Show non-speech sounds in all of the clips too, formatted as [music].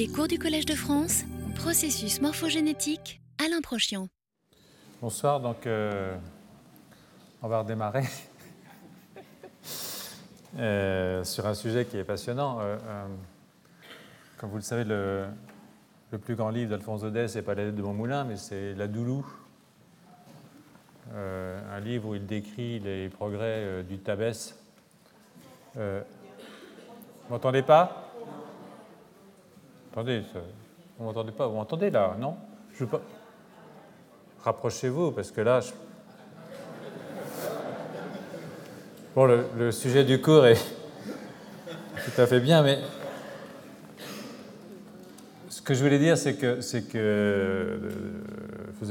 Les cours du Collège de France, processus morphogénétique, Alain Prochian. Bonsoir, donc euh, on va redémarrer euh, sur un sujet qui est passionnant. Euh, comme vous le savez, le, plus grand livre d'Alphonse Daudet, c'est pas la lettre de mon moulin, mais c'est La Doulou, un livre où il décrit les progrès du Tabès. vous m'entendez pas? Attendez, vous m'entendez pas Vous m'entendez là Non? Je veux pas. Rapprochez-vous, parce que là. Bon, le, sujet du cours est [laughs] tout à fait bien, mais ce que je voulais dire, c'est que, c'est que euh,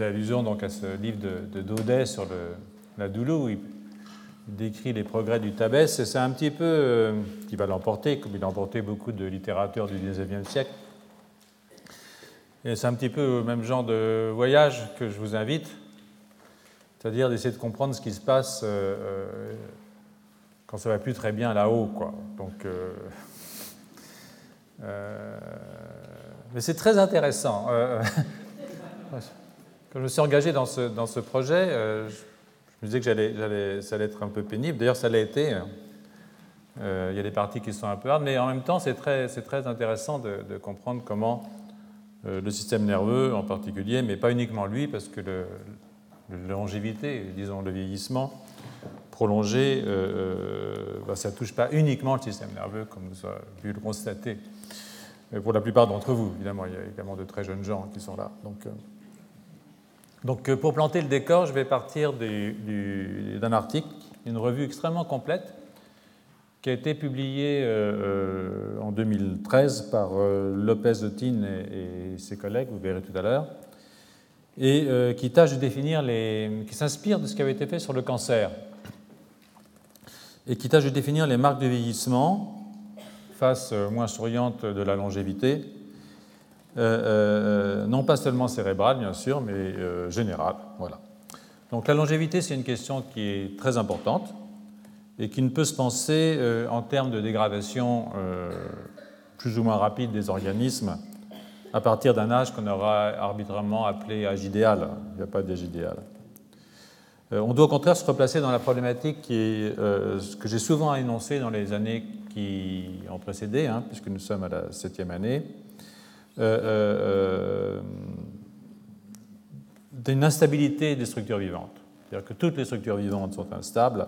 allusion donc à ce livre de, Daudet sur la Doulou, où il, décrit les progrès du Tabès, et c'est un petit peu euh, qui va l'emporter, comme il a emporté beaucoup de littérateurs du XIXe siècle. Et c'est un petit peu le même genre de voyage que je vous invite, c'est-à-dire d'essayer de comprendre ce qui se passe euh, euh, quand ça va plus très bien là-haut. Quoi. Donc, euh, mais c'est très intéressant. [laughs] quand je me suis engagé dans ce, projet, je me disais que ça allait être un peu pénible. D'ailleurs, ça l'a été. Il y a des parties qui sont un peu hardes, mais en même temps, c'est très, intéressant de, comprendre comment le système nerveux en particulier, mais pas uniquement lui, parce que la longévité, disons le vieillissement prolongé, euh, euh, bah, ça ne touche pas uniquement le système nerveux, comme vous avez pu le constater. pour la plupart d'entre vous, évidemment, il y a également de très jeunes gens qui sont là. Donc pour planter le décor, je vais partir d'un article, une revue extrêmement complète, qui a été publié euh, euh, en 2013 par euh, Lopez Otin et, ses collègues, vous verrez tout à l'heure, et qui tâche de définir les, qui s'inspire de ce qui avait été fait sur le cancer, et qui tâche de définir les marques de vieillissement, face moins souriante de la longévité, non pas seulement cérébrale, bien sûr, mais générale. Voilà. Donc la longévité, c'est une question qui est très importante et qui ne peut se penser euh, en termes de dégradation euh, plus ou moins rapide des organismes à partir d'un âge qu'on aura arbitrairement appelé âge idéal. Il n'y a pas d'âge idéal. Euh, on doit au contraire se replacer dans la problématique que j'ai souvent énoncé dans les années qui ont précédé, hein, puisque nous sommes à la septième année, d'une instabilité des structures vivantes. C'est-à-dire que toutes les structures vivantes sont instables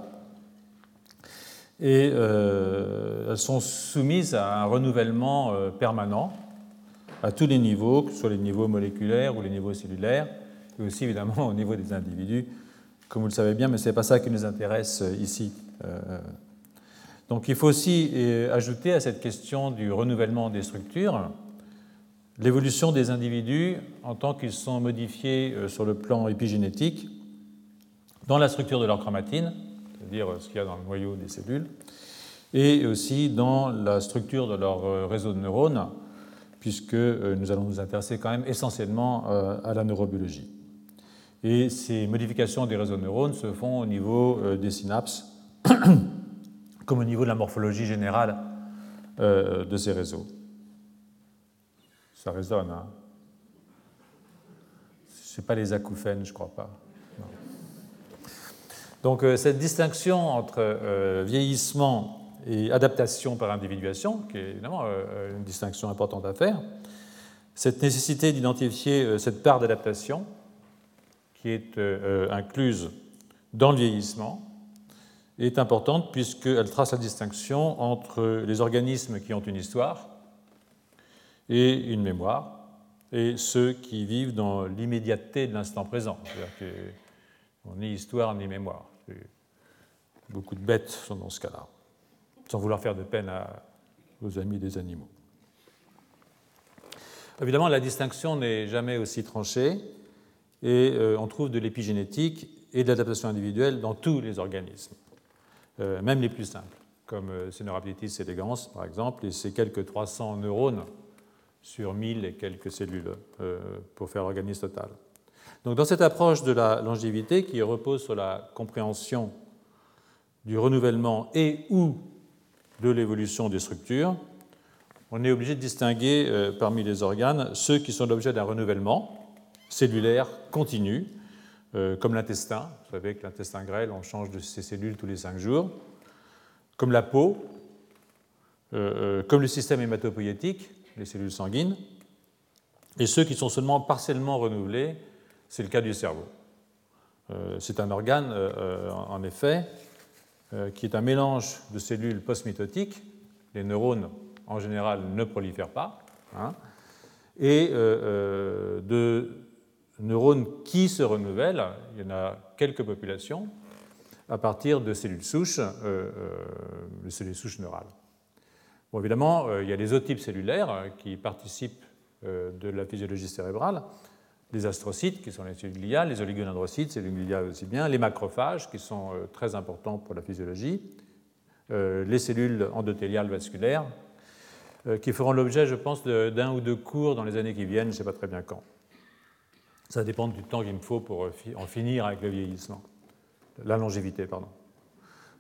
et euh, elles sont soumises à un renouvellement euh, permanent à tous les niveaux, que ce soit les niveaux moléculaires ou les niveaux cellulaires, et aussi évidemment [laughs] au niveau des individus, comme vous le savez bien, mais ce n'est pas ça qui nous intéresse euh, ici. Donc il faut aussi ajouter à cette question du renouvellement des structures l'évolution des individus en tant qu'ils sont modifiés sur le plan épigénétique dans la structure de leur chromatine, c'est-à-dire ce qu'il y a dans le noyau des cellules, et aussi dans la structure de leur euh, réseau de neurones, puisque euh, nous allons nous intéresser quand même essentiellement euh, à la neurobiologie. Et ces modifications des réseaux de neurones se font au niveau des synapses, [coughs] comme au niveau de la morphologie générale de ces réseaux. Ça résonne, hein Ce n'est pas les acouphènes, je crois pas. Donc euh, cette distinction entre euh, vieillissement et adaptation par individuation, qui est évidemment euh, une distinction importante à faire, cette nécessité d'identifier cette part d'adaptation qui est incluse dans le vieillissement est importante puisqu'elle trace la distinction entre les organismes qui ont une histoire et une mémoire et ceux qui vivent dans l'immédiateté de l'instant présent. C'est-à-dire qu'on ni histoire ni mémoire. Beaucoup de bêtes sont dans ce cas-là, sans vouloir faire de peine à, aux amis des animaux. Évidemment, la distinction n'est jamais aussi tranchée et euh, on trouve de l'épigénétique et de l'adaptation individuelle dans tous les organismes, euh, même les plus simples, comme euh, Cenorhabditis elegans par exemple, et c'est quelques 300 neurones sur 1000 et quelques cellules pour faire l'organisme total. Donc, dans cette approche de la longévité qui repose sur la compréhension du renouvellement et ou de l'évolution des structures, on est obligé de distinguer parmi les organes ceux qui sont l'objet d'un renouvellement cellulaire continu, comme l'intestin. Vous savez que l'intestin grêle, on change de ses cellules tous les cinq jours, comme la peau, comme le système hématopoïétique, les cellules sanguines, et ceux qui sont seulement partiellement renouvelés, c'est le cas du cerveau. Euh, c'est un organe, euh, euh, en effet, qui est un mélange de cellules postmitotiques, les neurones en général ne prolifèrent pas, hein, et de neurones qui se renouvellent, il y en a quelques populations, à partir de cellules souches, les cellules souches neurales. Bon, évidemment, il y a les autres types cellulaires qui participent de la physiologie cérébrale, les astrocytes, qui sont les cellules gliales, les oligodendrocytes, cellules gliales aussi bien, les macrophages, qui sont euh, très importants pour la physiologie, euh, les cellules endothéliales vasculaires, euh, qui feront l'objet, je pense, d'un ou deux cours dans les années qui viennent, je ne sais pas très bien quand. Ça dépend du temps qu'il me faut pour en finir avec le vieillissement, la longévité, pardon.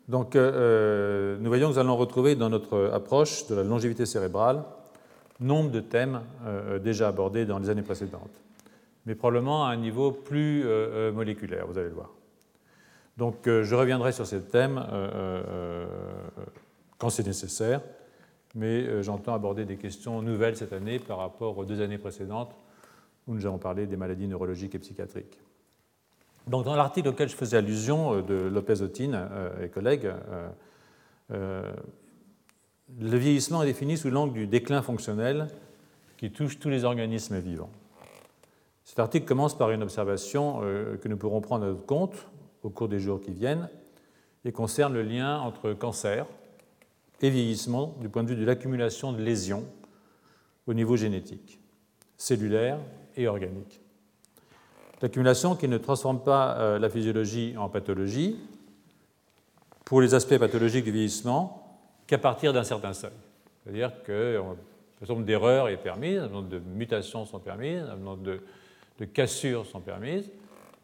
Donc, nous voyons que nous allons retrouver dans notre approche de la longévité cérébrale nombre de thèmes déjà abordés dans les années précédentes mais probablement à un niveau plus euh, euh, moléculaire, vous allez le voir. Donc euh, je reviendrai sur ces thèmes quand c'est nécessaire, mais j'entends aborder des questions nouvelles cette année par rapport aux deux années précédentes où nous avons parlé des maladies neurologiques et psychiatriques. Donc dans l'article auquel je faisais allusion de Lopez Otine et collègues, le vieillissement est défini sous l'angle du déclin fonctionnel qui touche tous les organismes vivants. Cet article commence par une observation euh, que nous pourrons prendre à notre compte au cours des jours qui viennent et concerne le lien entre cancer et vieillissement du point de vue de l'accumulation de lésions au niveau génétique, cellulaire et organique. L'accumulation qui ne transforme pas euh, la physiologie en pathologie pour les aspects pathologiques du vieillissement qu'à partir d'un certain seuil. C'est-à-dire que un certain nombre d'erreurs est permise, un nombre de mutations sont permises, un nombre de de cassures sont permises,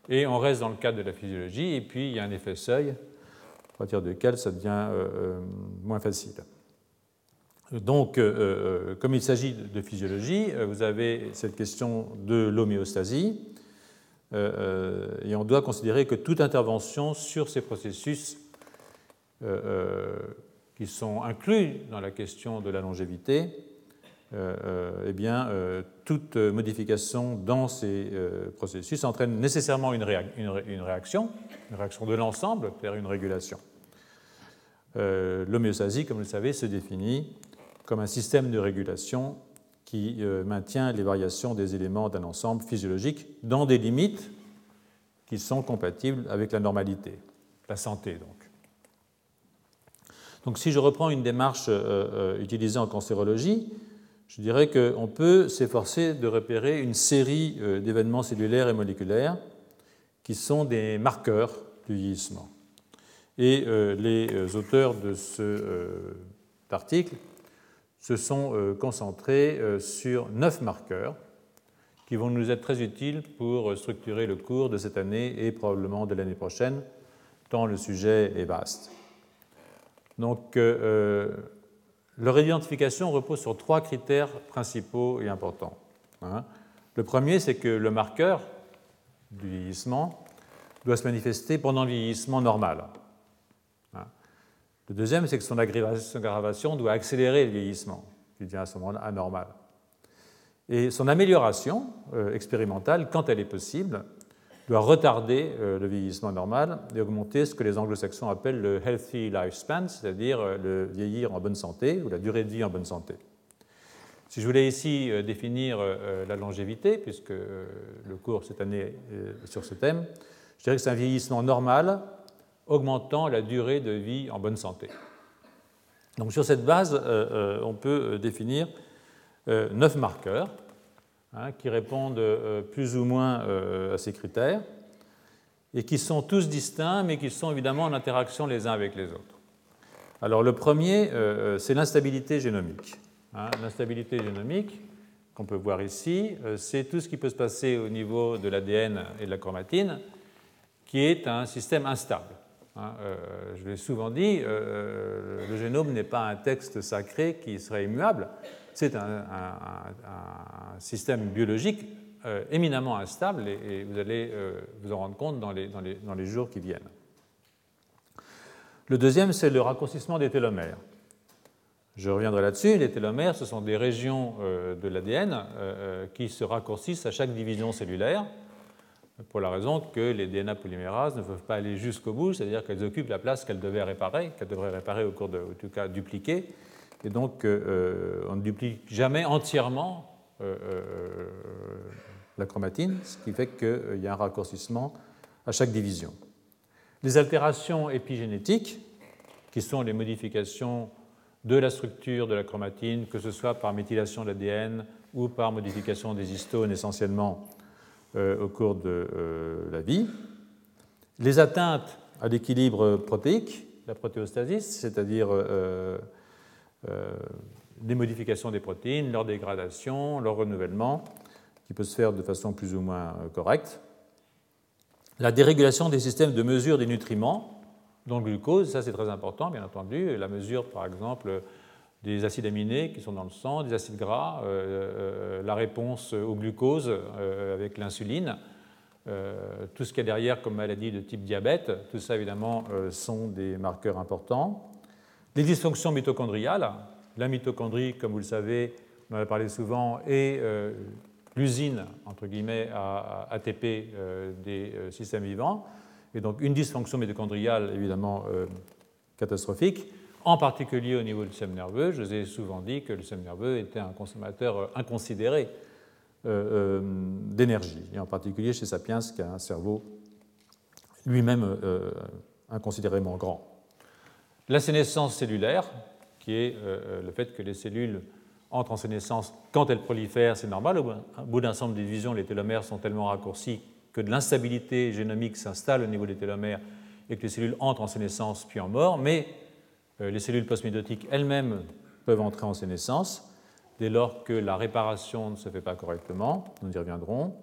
et on reste dans le cadre de la physiologie, et puis il y a un effet seuil, à partir duquel ça devient euh, euh, moins facile. Donc, euh, comme il s'agit de physiologie, vous avez cette question de l'homéostasie, et on doit considérer que toute intervention sur ces processus qui sont inclus dans la question de la longévité eh bien, toute modification dans ces processus entraîne nécessairement une, réaction, une réaction de l'ensemble vers une régulation. L'homéostasie, comme vous le savez, se définit comme un système de régulation qui maintient les variations des éléments d'un ensemble physiologique dans des limites qui sont compatibles avec la normalité, la santé donc. Donc si je reprends une démarche utilisée en cancérologie, je dirais qu'on peut s'efforcer de repérer une série euh, d'événements cellulaires et moléculaires qui sont des marqueurs du vieillissement. Et euh, les euh, auteurs de cet article se sont concentrés sur neuf marqueurs qui vont nous être très utiles pour structurer le cours de cette année et probablement de l'année prochaine, tant le sujet est vaste. Donc, leur identification repose sur trois critères principaux et importants. Hein. Le premier, c'est que le marqueur du vieillissement doit se manifester pendant le vieillissement normal. Hein. Le deuxième, c'est que son aggravation doit accélérer le vieillissement, qui devient à ce moment-là anormal. Et son amélioration euh, expérimentale, quand elle est possible, doit retarder euh, le vieillissement normal et augmenter ce que les anglo-saxons appellent le healthy lifespan, c'est-à-dire euh, le vieillir en bonne santé ou la durée de vie en bonne santé. Si je voulais ici euh, définir la longévité, puisque le cours cette année est sur ce thème, je dirais que c'est un vieillissement normal augmentant la durée de vie en bonne santé. Donc sur cette base, on peut définir neuf marqueurs Hein, qui répondent euh, plus ou moins euh, à ces critères, et qui sont tous distincts, mais qui sont évidemment en interaction les uns avec les autres. Alors le premier, euh, c'est l'instabilité génomique. Hein. l'instabilité génomique, qu'on peut voir ici, c'est tout ce qui peut se passer au niveau de l'ADN et de la chromatine, qui est un système instable. Hein. je l'ai souvent dit, le génome n'est pas un texte sacré qui serait immuable, c'est un, système biologique éminemment instable et, vous allez vous en rendre compte dans les, jours qui viennent. Le deuxième, c'est le raccourcissement des télomères. Je reviendrai là-dessus. Les télomères, ce sont des régions euh, de l'ADN euh, euh, qui se raccourcissent à chaque division cellulaire, pour la raison que les DNA polymérases ne peuvent pas aller jusqu'au bout, c'est-à-dire qu'elles occupent la place qu'elles devaient réparer, qu'elles devraient réparer au cours de, en tout cas, dupliquer. Et donc, on ne duplique jamais entièrement la chromatine, ce qui fait qu'il y a un raccourcissement à chaque division. Les altérations épigénétiques, qui sont les modifications de la structure de la chromatine, que ce soit par méthylation de l'ADN ou par modification des histones essentiellement euh, au cours de euh, la vie. Les atteintes à l'équilibre protéique, la protéostasis, c'est-à-dire euh, les modifications des protéines, leur dégradation, leur renouvellement, qui peut se faire de façon plus ou moins correcte. La dérégulation des systèmes de mesure des nutriments, dont le glucose, ça c'est très important, bien entendu. La mesure, par exemple, des acides aminés qui sont dans le sang, des acides gras, euh, euh, la réponse au glucose euh, avec l'insuline, tout ce qu'il y a derrière comme maladie de type diabète, tout ça évidemment sont des marqueurs importants. Les dysfonctions mitochondriales, la mitochondrie, comme vous le savez, on en a parlé souvent, est l'usine, entre guillemets, à ATP euh, des euh, systèmes vivants. Et donc une dysfonction mitochondriale, évidemment, euh, catastrophique, en particulier au niveau du système nerveux. Je vous ai souvent dit que le système nerveux était un consommateur inconsidéré d'énergie, et en particulier chez Sapiens, qui a un cerveau lui-même inconsidérément grand. La sénescence cellulaire, qui est le fait que les cellules entre en sénescence quand elles prolifèrent, c'est normal. Au bout d'un certain de divisions, les télomères sont tellement raccourcis que de l'instabilité génomique s'installe au niveau des télomères et que les cellules entrent en sénescence puis en mort. Mais euh, les cellules postmédotiques elles-mêmes peuvent entrer en sénescence dès lors que la réparation ne se fait pas correctement. Nous y reviendrons.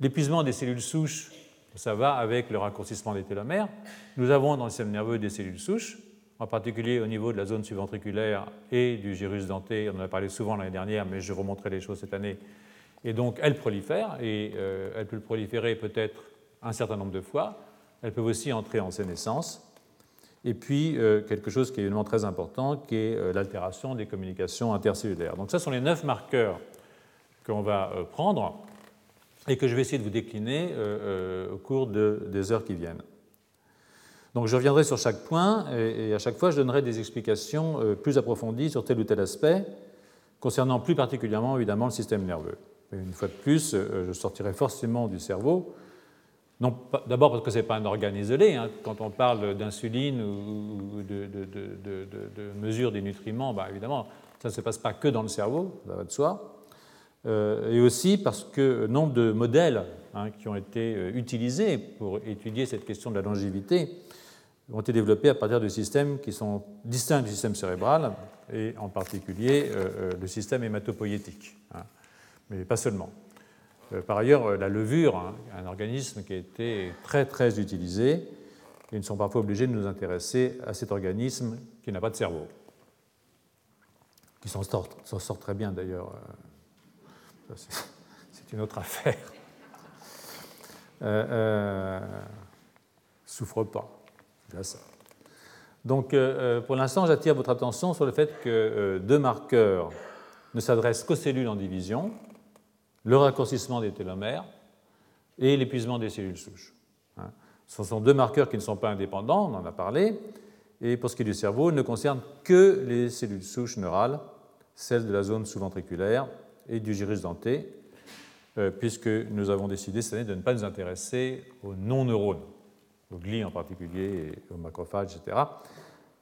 L'épuisement des cellules souches, ça va avec le raccourcissement des télomères. Nous avons dans le système nerveux des cellules souches en particulier au niveau de la zone subventriculaire et du gyrus denté. On en a parlé souvent l'année dernière, mais je remontrerai les choses cette année. Et donc, elles prolifèrent, et euh, elles peuvent proliférer peut-être un certain nombre de fois. Elles peuvent aussi entrer en sénescence. Et puis, euh, quelque chose qui est évidemment très important, qui est euh, l'altération des communications intercellulaires. Donc, ça sont les neuf marqueurs qu'on va prendre et que je vais essayer de vous décliner au cours des heures qui viennent. Donc je reviendrai sur chaque point et, à chaque fois je donnerai des explications euh, plus approfondies sur tel ou tel aspect, concernant plus particulièrement évidemment le système nerveux. une fois de plus, euh, je sortirai forcément du cerveau, d'abord parce que ce n'est pas un organe isolé. Hein. Quand on parle d'insuline ou de, mesure des nutriments, bah, évidemment, ça ne se passe pas que dans le cerveau, ça va de soi. Euh, et aussi parce que nombre de modèles hein, qui ont été utilisés pour étudier cette question de la longévité ont été développés à partir de systèmes qui sont distincts du système cérébral, et en particulier euh, euh, le système hématopoïétique, hein. mais pas seulement. Euh, par ailleurs, la levure, hein, un organisme qui a été très très utilisé, et nous sommes parfois obligés de nous intéresser à cet organisme qui n'a pas de cerveau, qui s'en sort, très bien d'ailleurs. [laughs] C'est une autre affaire. Euh, souffre pas. Donc, euh, euh, pour l'instant, j'attire votre attention sur le fait que euh, deux marqueurs ne s'adressent qu'aux cellules en division, le raccourcissement des télomères et l'épuisement des cellules souches. Hein. Ce sont deux marqueurs qui ne sont pas indépendants, on en a parlé, et pour ce qui est du cerveau, ils ne concernent que les cellules souches neurales, celles de la zone sous-ventriculaire et du gyrus denté, puisque nous avons décidé cette année de ne pas nous intéresser aux non-neurones au gli en particulier, et aux macrophages, etc.,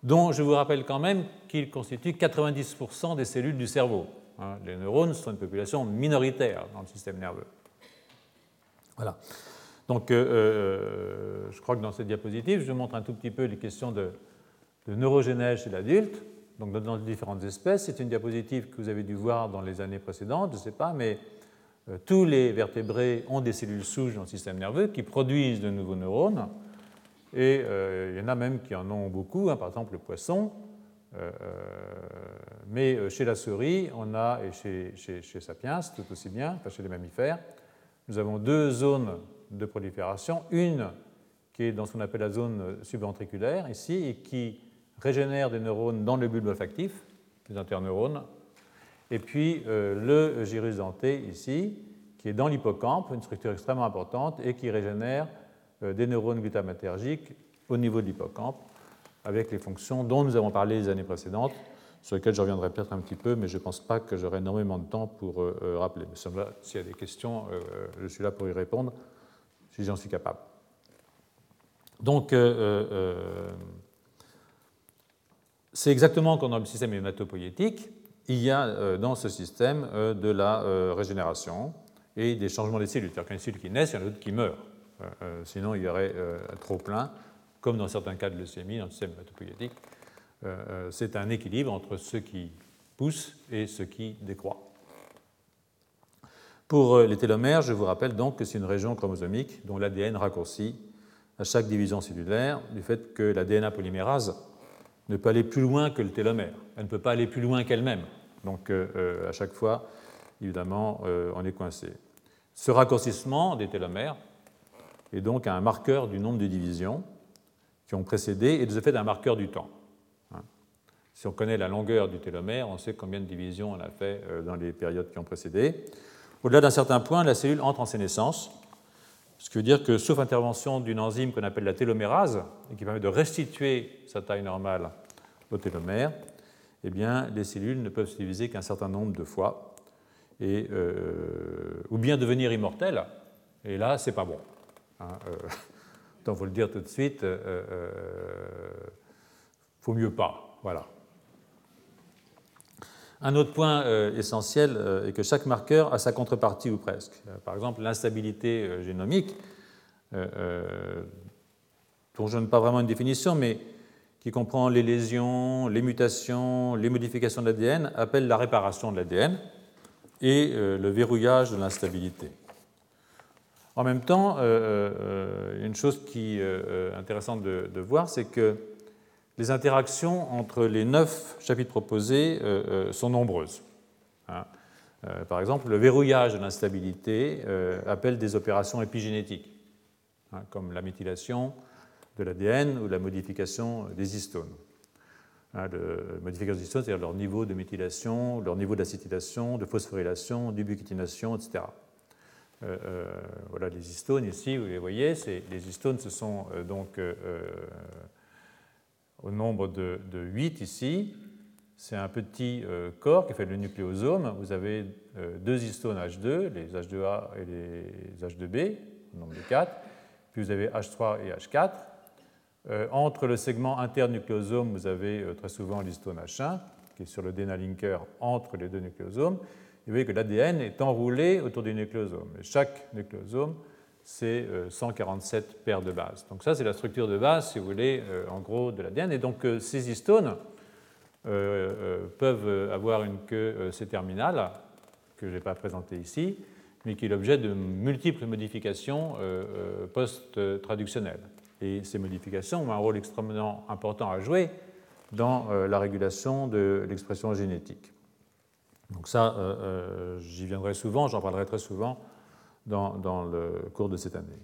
dont je vous rappelle quand même qu'ils constituent 90% des cellules du cerveau. Hein. Les neurones sont une population minoritaire dans le système nerveux. Voilà. Donc, euh, euh, je crois que dans cette diapositive, je montre un tout petit peu les questions de, de neurogénèse chez l'adulte, donc dans différentes espèces. C'est une diapositive que vous avez dû voir dans les années précédentes, je ne sais pas, mais euh, tous les vertébrés ont des cellules souches dans le système nerveux qui produisent de nouveaux neurones. Et euh, il y en a même qui en ont beaucoup, hein. par exemple le poisson. Euh, euh, mais chez la souris, on a, et chez, chez, Sapiens tout aussi bien, enfin chez les mammifères, nous avons deux zones de prolifération. Une qui est dans ce qu'on appelle la zone subventriculaire ici et qui régénère des neurones dans le bulbe olfactif, des interneurones, et puis le gyrus denté ici, qui est dans l'hippocampe, une structure extrêmement importante, et qui régénère des neurones glutamatergiques au niveau de l'hippocampe, avec les fonctions dont nous avons parlé les années précédentes, sur lesquelles je reviendrai peut-être un petit peu, mais je ne pense pas que j'aurai énormément de temps pour euh, euh, rappeler. Mais s'il y a des questions, euh, je suis là pour y répondre, si j'en suis capable. Donc, c'est exactement comme dans le système hématopoïétique, il y a dans ce système de la régénération et des changements des cellules. C'est-à-dire qu'il y a une cellule qui naissent, il y en a d'autres qui meurent. Sinon, il y aurait trop plein comme dans certains cas de leucémie, dans le système hématopoïétique, euh, euh, c'est un équilibre entre ce qui pousse et ce qui décroît. Pour euh, les télomères, je vous rappelle donc que c'est une région chromosomique dont l'ADN raccourcit à chaque division cellulaire du fait que la DNA polymérase ne peut aller plus loin que le télomère. Elle ne peut pas aller plus loin qu'elle-même. Donc à chaque fois, évidemment, on est coincé. Ce raccourcissement des télomères est donc un marqueur du nombre de divisions qui ont précédé et de ce fait un marqueur du temps. Hein. Si on connaît la longueur du télomère, on sait combien de divisions on a fait euh, dans les périodes qui ont précédé. Au-delà d'un certain point, la cellule entre en sénescence, ce qui veut dire que, sauf intervention d'une enzyme qu'on appelle la télomérase, et qui permet de restituer sa taille normale au télomère, eh bien, les cellules ne peuvent se diviser qu'un certain nombre de fois, et, euh, ou bien devenir immortelles, et là, c'est pas bon. Hein, euh, [laughs] donc, vous le dire tout de suite, euh, euh, faut mieux pas. Voilà. Un autre point essentiel est que chaque marqueur a sa contrepartie ou presque. Par exemple, l'instabilité génomique, dont je donne pas vraiment une définition, mais qui comprend les lésions, les mutations, les modifications de l'ADN, appelle la réparation de l'ADN et le verrouillage de l'instabilité. En même temps, euh, euh, une chose qui est euh, intéressante de, voir, c'est que les interactions entre les neuf chapitres proposés sont nombreuses. Hein. par exemple, le verrouillage de l'instabilité appelle des opérations épigénétiques, hein, comme la méthylation de l'ADN ou la modification des histones. Hein, modification des histones, c'est-à-dire leur niveau de méthylation, leur niveau d'acétylation, de phosphorylation, d'ubiquitination, etc. Euh, euh, voilà les histones ici, vous les voyez. Les histones, ce sont euh, donc au nombre de, 8 ici. C'est un petit corps qui fait le nucléosome. Vous avez deux histones H2, les H2A et les H2B, au nombre de 4. Puis vous avez H3 et H4. entre le segment internucléosome, vous avez très souvent l'histone H1, qui est sur le DNA linker entre les deux nucléosomes vous voyez que l'ADN est enroulé autour du nucléosome. Chaque nucléosome, c'est 147 euh, paires de bases. Donc ça, c'est la structure de base, si vous voulez, euh, en gros, de l'ADN. Et donc euh, ces histones peuvent avoir une queue C-terminale, que je n'ai pas présentée ici, mais qui est l'objet de multiples modifications post-traductionnelles. Et ces modifications ont un rôle extrêmement important à jouer dans la régulation de l'expression génétique. Donc ça, euh, euh, j'y viendrai souvent, j'en parlerai très souvent dans, le cours de cette année.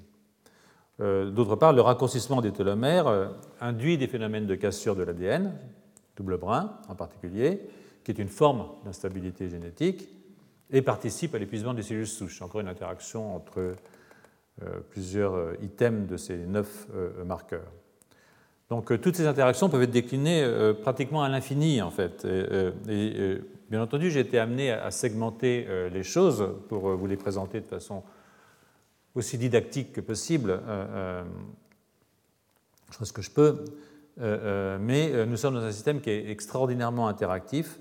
Euh, d'autre part, le raccourcissement des télomères induit des phénomènes de cassure de l'ADN, double brin en particulier, qui est une forme d'instabilité génétique, et participe à l'épuisement des cellules souches. Encore une interaction entre plusieurs items de ces neuf marqueurs. Donc toutes ces interactions peuvent être déclinées pratiquement à l'infini en fait. Bien entendu, j'ai été amené à segmenter euh, les choses pour euh, vous les présenter de façon aussi didactique que possible. Euh, je fais que je peux. Mais nous sommes dans un système qui est extraordinairement interactif,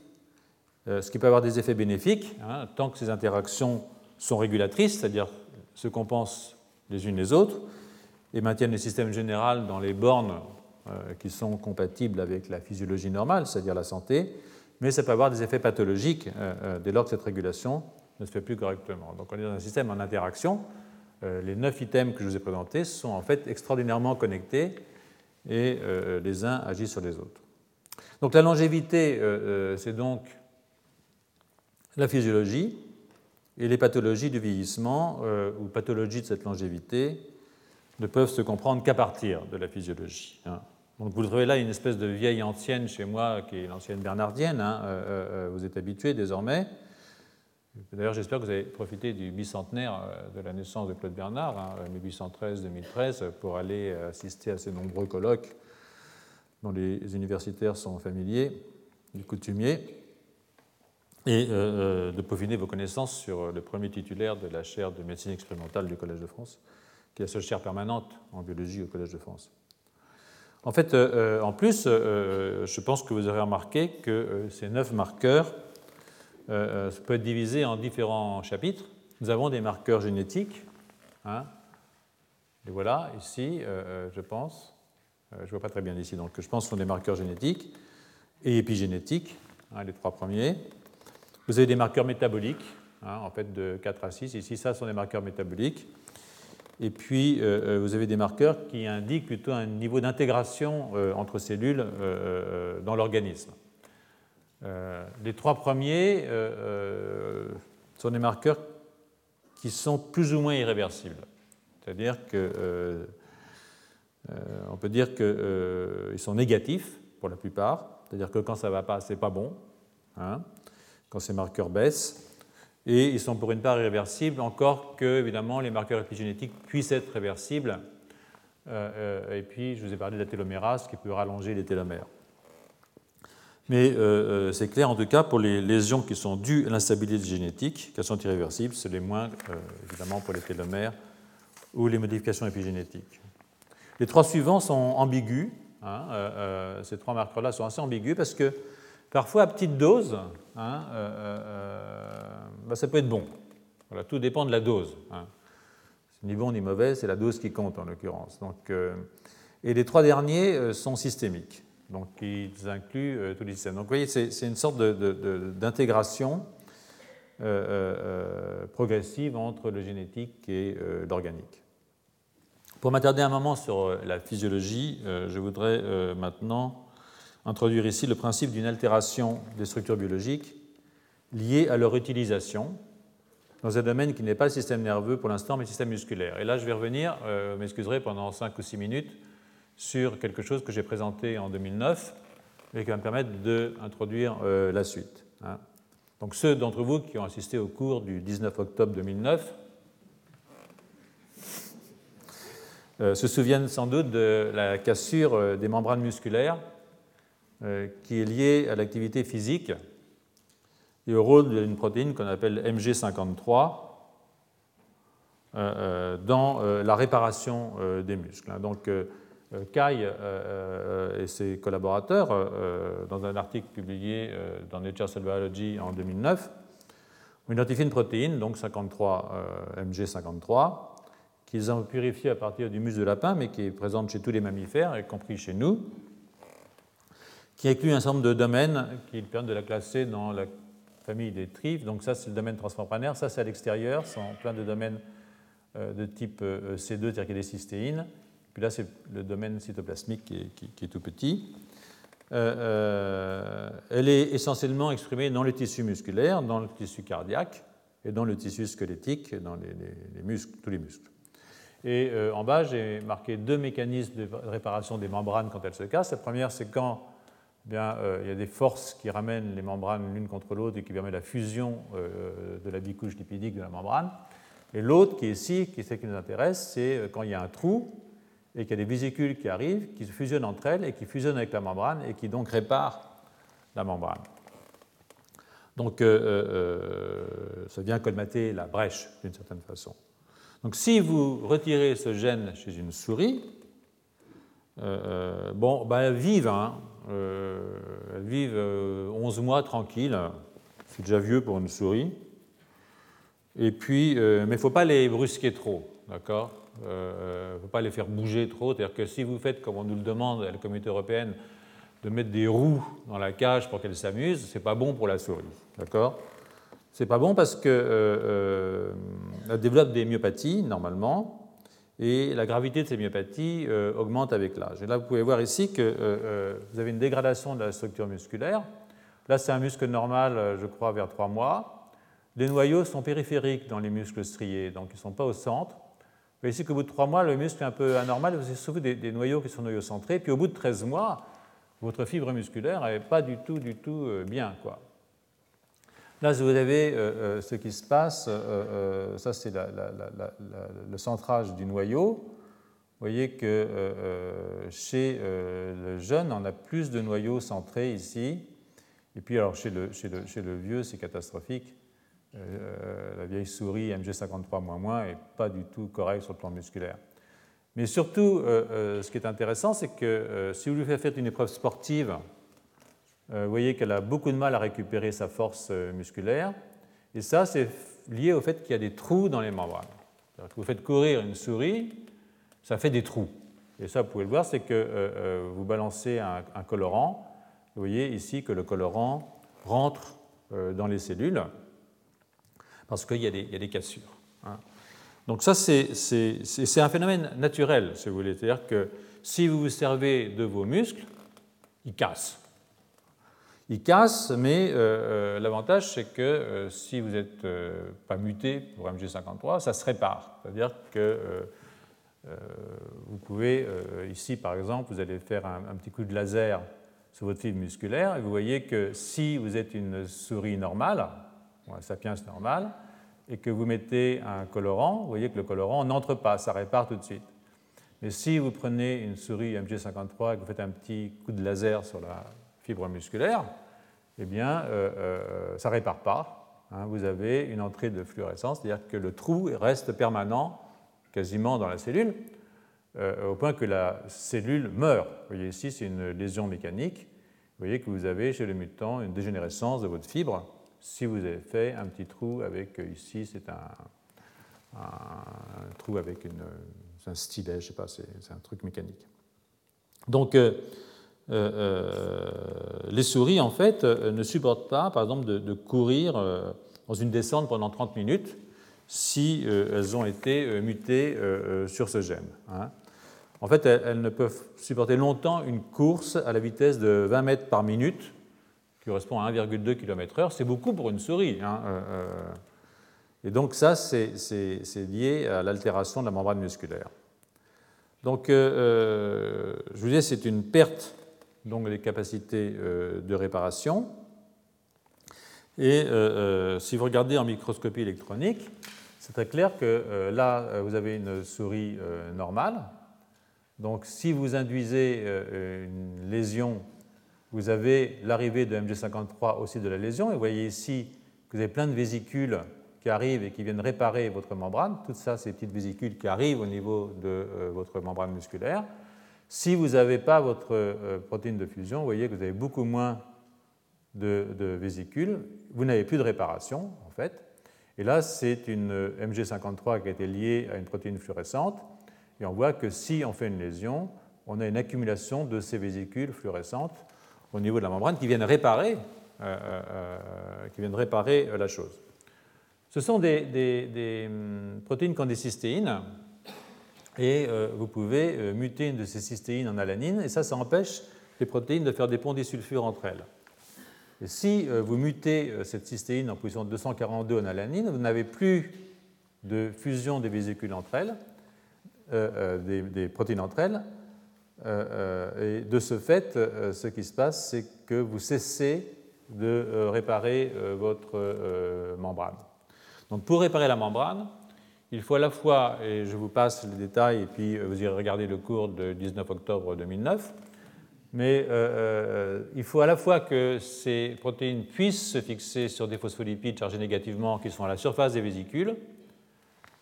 ce qui peut avoir des effets bénéfiques, hein, tant que ces interactions sont régulatrices, c'est-à-dire se compensent les unes les autres, et maintiennent le système général dans les bornes qui sont compatibles avec la physiologie normale, c'est-à-dire la santé, mais ça peut avoir des effets pathologiques euh, euh, dès lors que cette régulation ne se fait plus correctement. Donc on est dans un système en interaction. Euh, les neuf items que je vous ai présentés sont en fait extraordinairement connectés et les uns agissent sur les autres. Donc la longévité, c'est donc la physiologie et les pathologies du vieillissement ou pathologies de cette longévité ne peuvent se comprendre qu'à partir de la physiologie. Hein. Donc vous trouvez là une espèce de vieille ancienne chez moi, qui est l'ancienne bernardienne. Hein. Euh, euh, euh, vous êtes habitué désormais. D'ailleurs, j'espère que vous avez profité du bicentenaire de la naissance de Claude Bernard, 1813-2013, hein, pour aller assister à ces nombreux colloques dont les universitaires sont familiers, les coutumiers, et de peaufiner vos connaissances sur le premier titulaire de la chaire de médecine expérimentale du Collège de France, qui est la seule chaire permanente en biologie au Collège de France. En fait, euh, euh, en plus, euh, je pense que vous aurez remarqué que ces neuf marqueurs peuvent être divisés en différents chapitres. Nous avons des marqueurs génétiques. Hein, et voilà, ici, je pense. je ne vois pas très bien ici, donc je pense que ce sont des marqueurs génétiques et épigénétiques, hein, les trois premiers. Vous avez des marqueurs métaboliques, hein, en fait de 4 à 6. Ici, ça sont des marqueurs métaboliques. Et puis, euh, euh, vous avez des marqueurs qui indiquent plutôt un niveau d'intégration euh, entre cellules dans l'organisme. les trois premiers sont des marqueurs qui sont plus ou moins irréversibles. C'est-à-dire que on peut dire qu'ils sont négatifs pour la plupart, c'est-à-dire que quand ça ne va pas, c'est pas bon, hein, quand ces marqueurs baissent et ils sont pour une part irréversibles, encore que évidemment les marqueurs épigénétiques puissent être réversibles. Euh, euh, et puis, je vous ai parlé de la télomérase qui peut rallonger les télomères. Mais euh, c'est clair en tout cas pour les lésions qui sont dues à l'instabilité génétique, qu'elles sont irréversibles, c'est les moins évidemment pour les télomères ou les modifications épigénétiques. Les trois suivants sont ambigus. Hein, ces trois marqueurs-là sont assez ambigus parce que Parfois, à petite dose, hein, euh, euh, euh, bah, ça peut être bon. Tout dépend de la dose. Hein. Ni bon ni mauvais, c'est la dose qui compte en l'occurrence. Donc, et les trois derniers sont systémiques. Donc, ils incluent tous les systèmes. Donc, vous voyez, c'est une sorte d'intégration progressive entre le génétique et l'organique. Pour m'attarder un moment sur la physiologie, je voudrais maintenant introduire ici le principe d'une altération des structures biologiques liées à leur utilisation dans un domaine qui n'est pas le système nerveux pour l'instant, mais le système musculaire. Et là, je vais revenir, euh, m'excuserez, pendant 5 ou 6 minutes sur quelque chose que j'ai présenté en 2009 et qui va me permettre d'introduire euh, la suite. Hein. Donc ceux d'entre vous qui ont assisté au cours du 19 octobre 2009 euh, se souviennent sans doute de la cassure des membranes musculaires euh, qui est lié à l'activité physique et au rôle d'une protéine qu'on appelle MG53 euh, euh, dans la réparation des muscles. Hein. Donc, Kai et ses collaborateurs, dans un article publié dans Nature Cell Biology en 2009, ont identifié une protéine, donc 53, MG53, qu'ils ont purifiée à partir du muscle de lapin, mais qui est présente chez tous les mammifères, y compris chez nous, qui inclut un certain nombre de domaines qui permettent de la classer dans la famille des tripes. Donc ça, c'est le domaine transmembranaire. Ça, c'est à l'extérieur. Ce sont plein de domaines euh, de type euh, C2, c'est-à-dire des cystéines. Puis là, c'est le domaine cytoplasmique qui est, tout petit. Euh, elle est essentiellement exprimée dans le tissu musculaire, dans le tissu cardiaque et dans le tissu squelettique, dans les, muscles, tous les muscles. Et en bas, j'ai marqué deux mécanismes de réparation des membranes quand elles se cassent. La première, c'est quand eh euh, il y a des forces qui ramènent les membranes l'une contre l'autre et qui permettent la fusion euh, de la bicouche lipidique de la membrane. Et l'autre qui est ici, qui est celle qui nous intéresse, c'est euh, quand il y a un trou et qu'il y a des vésicules qui arrivent, qui se fusionnent entre elles et qui fusionnent avec la membrane et qui donc réparent la membrane. Donc ça vient colmater la brèche d'une certaine façon. Donc si vous retirez ce gène chez une souris, bon, ben, vive, hein, elles vivent 11 euh, mois tranquilles. C'est déjà vieux pour une souris. Et puis, euh, mais il ne faut pas les brusquer trop, d'accord? Il ne faut pas les faire bouger trop. C'est-à-dire que si vous faites, comme on nous le demande à la communauté européenne, de mettre des roues dans la cage pour qu'elles s'amusent, ce n'est pas bon pour la souris, d'accord? C'est pas bon parce qu'elle développe des myopathies, normalement, et la gravité de ces myopathies euh, augmente avec l'âge. Et là, vous pouvez voir ici que euh, euh, vous avez une dégradation de la structure musculaire. Là, c'est un muscle normal, je crois, vers 3 mois. Les noyaux sont périphériques dans les muscles striés, donc ils ne sont pas au centre. Vous voyez ici qu'au bout de 3 mois, le muscle est un peu anormal, vous avez souvent des, noyaux qui sont noyaux centrés. Puis au bout de 13 mois, votre fibre musculaire n'est pas du tout, du tout bien. Quoi. Là, vous avez euh, euh, ce qui se passe, euh, ça c'est le centrage du noyau. Vous voyez que chez le jeune, on a plus de noyaux centrés ici. Et puis alors chez le, vieux, c'est catastrophique. la vieille souris MG53 n'est pas du tout correcte sur le plan musculaire. Mais surtout, ce qui est intéressant, c'est que si vous lui faites une épreuve sportive, vous voyez qu'elle a beaucoup de mal à récupérer sa force euh, musculaire. Et ça, c'est lié au fait qu'il y a des trous dans les membranes. vous faites courir une souris, ça fait des trous. Et ça, vous pouvez le voir, c'est que euh, vous balancez un, colorant. Vous voyez ici que le colorant rentre dans les cellules parce qu'il y, y, a des cassures. Hein. Donc ça, c'est un phénomène naturel, si vous voulez. C'est-à-dire que si vous vous servez de vos muscles, ils cassent il casse, mais euh, euh, l'avantage c'est que euh, si vous n'êtes pas muté pour MG53, ça se répare. C'est-à-dire que vous pouvez, ici par exemple, vous allez faire un, petit coup de laser sur votre fibre musculaire et vous voyez que si vous êtes une souris normale, ou un sapiens normal, et que vous mettez un colorant, vous voyez que le colorant n'entre pas, ça répare tout de suite. Mais si vous prenez une souris MG53 et que vous faites un petit coup de laser sur la fibre musculaire, eh bien, euh, euh, ça ne répare pas. Hein. vous avez une entrée de fluorescence, c'est-à-dire que le trou reste permanent quasiment dans la cellule, euh, au point que la cellule meurt. Vous voyez ici, c'est une lésion mécanique. Vous voyez que vous avez chez le mutant une dégénérescence de votre fibre si vous avez fait un petit trou avec, ici, c'est un, trou avec une, un stylet, je ne sais pas, c'est un truc mécanique. Donc, les souris, en fait, euh, ne supportent pas, par exemple, de, courir dans une descente pendant 30 minutes si elles ont été mutées sur ce gène. Hein. En fait, elles, ne peuvent supporter longtemps une course à la vitesse de 20 mètres par minute, qui correspond à 1,2 km/h. C'est beaucoup pour une souris. Hein, et donc ça, c'est lié à l'altération de la membrane musculaire. Donc, je vous disais, c'est une perte donc les capacités euh, de réparation. Et euh, euh, si vous regardez en microscopie électronique, c'est très clair que là, vous avez une souris normale. Donc si vous induisez une lésion, vous avez l'arrivée de MG53 aussi de la lésion. Et vous voyez ici que vous avez plein de vésicules qui arrivent et qui viennent réparer votre membrane. Tout ça, ces petites vésicules qui arrivent au niveau de votre membrane musculaire. Si vous n'avez pas votre euh, protéine de fusion, vous voyez que vous avez beaucoup moins de, vésicules, vous n'avez plus de réparation en fait. Et là, c'est une MG53 qui a été liée à une protéine fluorescente. Et on voit que si on fait une lésion, on a une accumulation de ces vésicules fluorescentes au niveau de la membrane qui viennent réparer, euh, euh, qui viennent réparer la chose. Ce sont des, hum, protéines qui ont cystéines et euh, vous pouvez euh, muter une de ces cystéines en alanine, et ça, ça empêche les protéines de faire des ponts disulfures entre elles. Si euh, vous mutez cette cystéine en position 242 en alanine, vous n'avez plus de fusion des vésicules entre elles, des, protéines entre elles, et de ce fait, ce qui se passe, c'est que vous cessez de réparer votre membrane. Donc pour réparer la membrane, il faut à la fois, et je vous passe les détails, et puis euh, vous irez regarder le cours de 19 octobre 2009, mais euh, euh, il faut à la fois que ces protéines puissent se fixer sur des phospholipides chargés négativement qui sont à la surface des vésicules,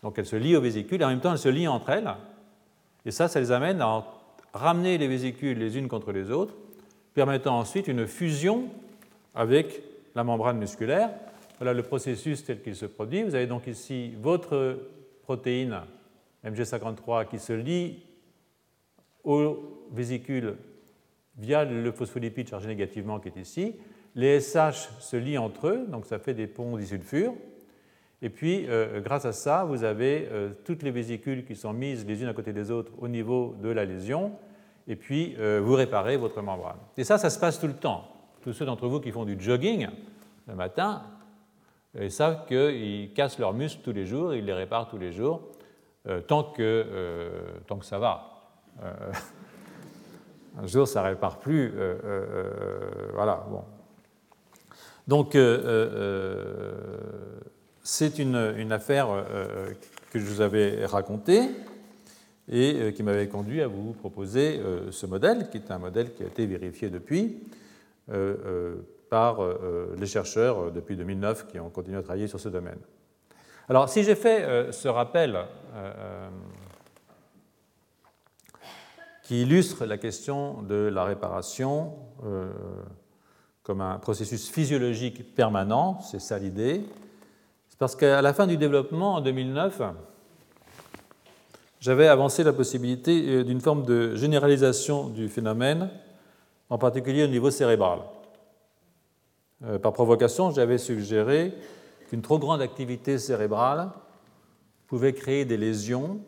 donc elles se lient aux vésicules, et en même temps elles se lient entre elles, et ça, ça les amène à ramener les vésicules les unes contre les autres, permettant ensuite une fusion avec la membrane musculaire. Voilà le processus tel qu'il se produit. Vous avez donc ici votre protéine MG53 qui se lie aux vésicules via le phospholipide chargé négativement qui est ici. Les SH se lient entre eux, donc ça fait des ponts disulfures. Et puis, grâce à ça, vous avez toutes les vésicules qui sont mises les unes à côté des autres au niveau de la lésion, et puis vous réparez votre membrane. Et ça, ça se passe tout le temps. Tous ceux d'entre vous qui font du jogging le matin, ils savent qu'ils cassent leurs muscles tous les jours, ils les réparent tous les jours, tant, que, tant que ça va. [laughs] un jour, ça ne répare plus. voilà, bon. Donc, c'est une, affaire que je vous avais racontée et qui m'avait conduit à vous proposer ce modèle, qui est un modèle qui a été vérifié depuis par les chercheurs depuis 2009 qui ont continué à travailler sur ce domaine. Alors, si j'ai fait ce rappel qui illustre la question de la réparation euh, comme un processus physiologique permanent, c'est ça l'idée. C'est parce qu'à la fin du développement, en 2009, j'avais avancé la possibilité euh, d'une forme de généralisation du phénomène, en particulier au niveau cérébral. Euh, par provocation, j'avais suggéré qu'une trop grande activité cérébrale pouvait créer des lésions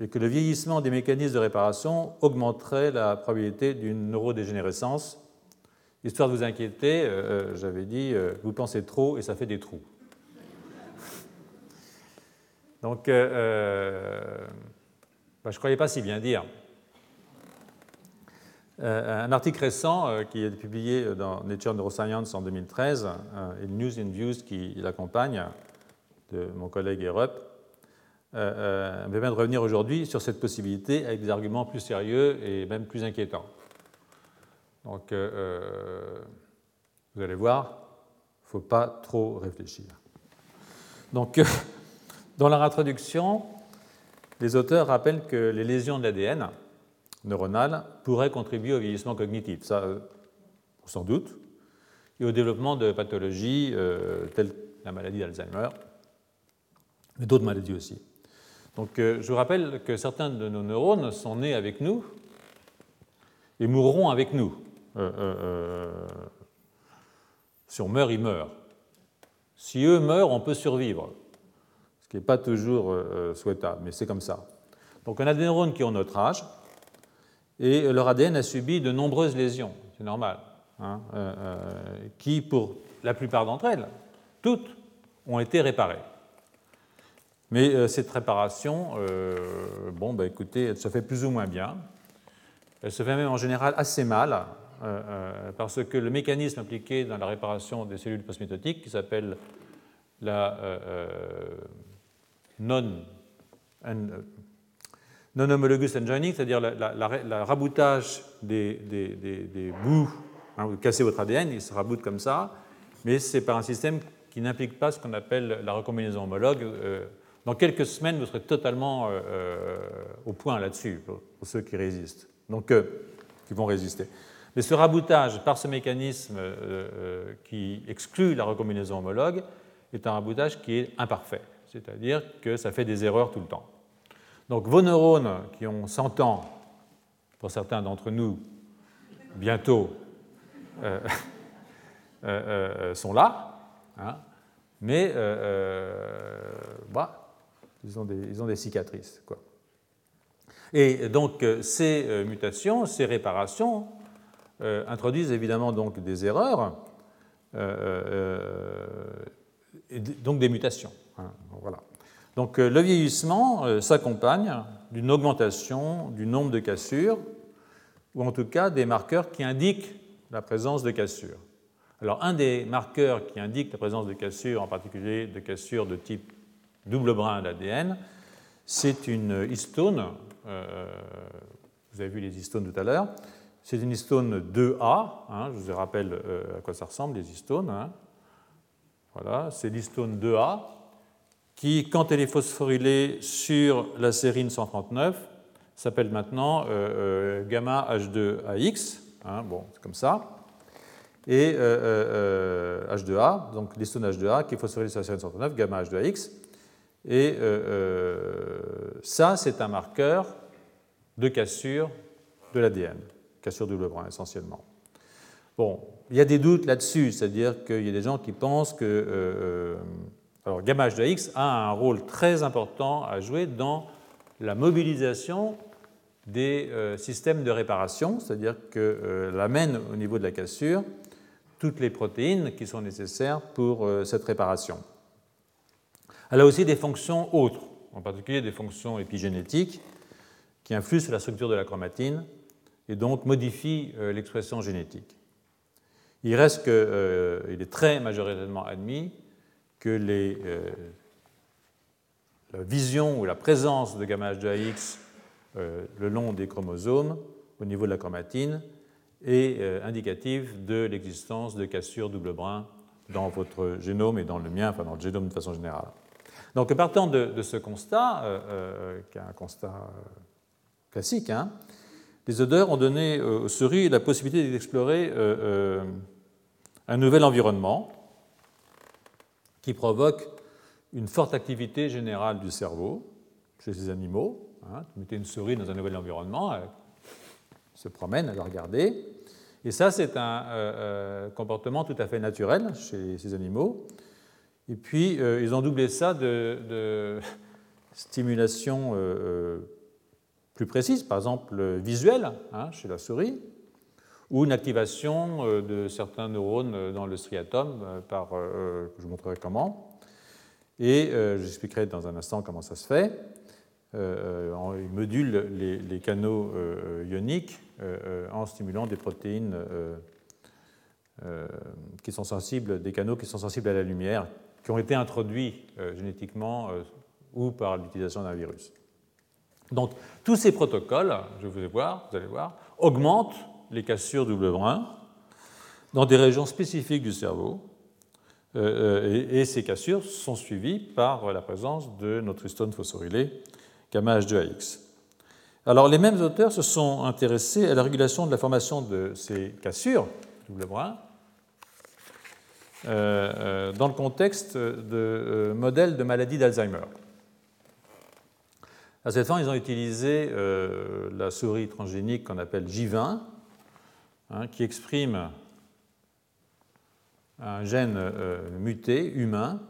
et que le vieillissement des mécanismes de réparation augmenterait la probabilité d'une neurodégénérescence. Histoire de vous inquiéter, euh, euh, j'avais dit, vous pensez trop et ça fait des trous. Donc, bah, je ne croyais pas si bien dire. Un article récent qui est publié dans Nature Neuroscience en 2013 et News and Views qui l'accompagne, de mon collègue Erup, euh, me permet de revenir aujourd'hui sur cette possibilité avec des arguments plus sérieux et même plus inquiétants. Donc, euh, euh, vous allez voir, il ne faut pas trop réfléchir. Donc, dans leur introduction, les auteurs rappellent que les lésions de l'ADN neuronal pourraient contribuer au vieillissement cognitif, ça, sans doute, et au développement de pathologies telles que la maladie d'Alzheimer, mais d'autres maladies aussi. Donc, euh, je vous rappelle que certains de nos neurones sont nés avec nous et mourront avec nous. Euh, euh, si on meurt, ils meurent. Si eux meurent, on peut survivre, ce qui n'est pas toujours souhaitable, mais c'est comme ça. Donc on a des neurones qui ont notre âge, et leur ADN a subi de nombreuses lésions, c'est normal, hein, qui, pour la plupart d'entre elles, toutes ont été réparées. Mais euh, cette réparation, euh, bon, bah, écoutez, elle se fait plus ou moins bien. Elle se fait même en général assez mal, euh, parce que le mécanisme impliqué dans la réparation des cellules postmétotiques, qui s'appelle la non, non homologous enjoining, c'est-à-dire la, raboutage des, bouts, hein, vous cassez votre ADN, il se raboute comme ça, mais c'est par un système qui n'implique pas ce qu'on appelle la recombinaison homologue dans quelques semaines, vous serez totalement euh, euh, au point là-dessus, pour, ceux qui résistent, donc euh, qui vont résister. Mais ce raboutage par ce mécanisme qui exclut la recombinaison homologue est un raboutage qui est imparfait, c'est-à-dire que ça fait des erreurs tout le temps. Donc vos neurones qui ont 100 ans, pour certains d'entre nous, bientôt, [laughs] sont là, hein, mais bah, ils ont des, cicatrices. Et donc euh, ces euh, mutations, ces réparations euh, introduisent évidemment donc des erreurs, et donc des mutations. Hein, voilà. Donc le vieillissement s'accompagne d'une augmentation du nombre de cassures, ou en tout cas des marqueurs qui indiquent la présence de cassures. Alors un des marqueurs qui indique la présence de cassures, en particulier de cassures de type double brin d'ADN. C'est une histone, euh, vous avez vu les histones tout à l'heure, c'est une histone 2A, hein, je vous rappelle euh, à quoi ça ressemble les histones. Hein. Voilà, c'est l'histone 2A qui, quand elle est phosphorylée sur la sérine 139, s'appelle maintenant euh, gamma H2AX. Hein, bon, c'est comme ça. Et H2A, donc l'histone H2A qui est phosphorylée sur la sérine 139, gamma H2AX. Et euh, euh, ça, c'est un marqueur de cassure de l'ADN, cassure double brin essentiellement. Bon, il y a des doutes là-dessus, c'est-à-dire qu'il y a des gens qui pensent que. Alors gamma H de X a un rôle très important à jouer dans la mobilisation des euh, systèmes de réparation, c'est-à-dire qu'elle euh, amène au niveau de la cassure toutes les protéines qui sont nécessaires pour euh, cette réparation. Elle a aussi des fonctions autres, en particulier des fonctions épigénétiques qui influent sur la structure de la chromatine et donc modifient l'expression génétique. Il reste qu'il est très majoritairement admis que les, la vision ou la présence de gamma H AX euh, le long des chromosomes au niveau de la chromatine est euh, indicatif de l'existence de cassures double brin dans votre génome et dans le mien, enfin dans le génome de façon générale. Donc partant de, ce constat, euh, qui est un constat classique, hein, les odeurs ont donné aux souris la possibilité d'explorer un nouvel environnement qui provoque une forte activité générale du cerveau chez ces animaux, Hein, vous mettez une souris dans un nouvel environnement, elle se promène, elle va regarder. Et ça, c'est un euh, euh, comportement tout à fait naturel chez ces animaux. Et puis, euh, ils ont doublé ça de, [laughs] stimulation plus précise, par exemple visuelle hein, chez la souris, ou une activation de certains neurones dans le striatum, par, je vous montrerai comment. Et j'expliquerai dans un instant comment ça se fait. Euh, euh, il module les, canaux euh, ioniques en stimulant des protéines qui sont sensibles, des canaux qui sont sensibles à la lumière, qui ont été introduits génétiquement ou par l'utilisation d'un virus. Donc, tous ces protocoles, je vous voir, vous allez voir, augmentent les cassures double brin dans des régions spécifiques du cerveau. et, ces cassures sont suivies par la présence de notre histone phosphorylée gamma H2AX. Alors, les mêmes auteurs se sont intéressés à la régulation de la formation de ces cassures, double brin, euh, euh, dans le contexte de euh, modèles de maladie d'Alzheimer. À cette fin, ils ont utilisé la souris transgénique qu'on appelle J20, hein, qui exprime un gène muté humain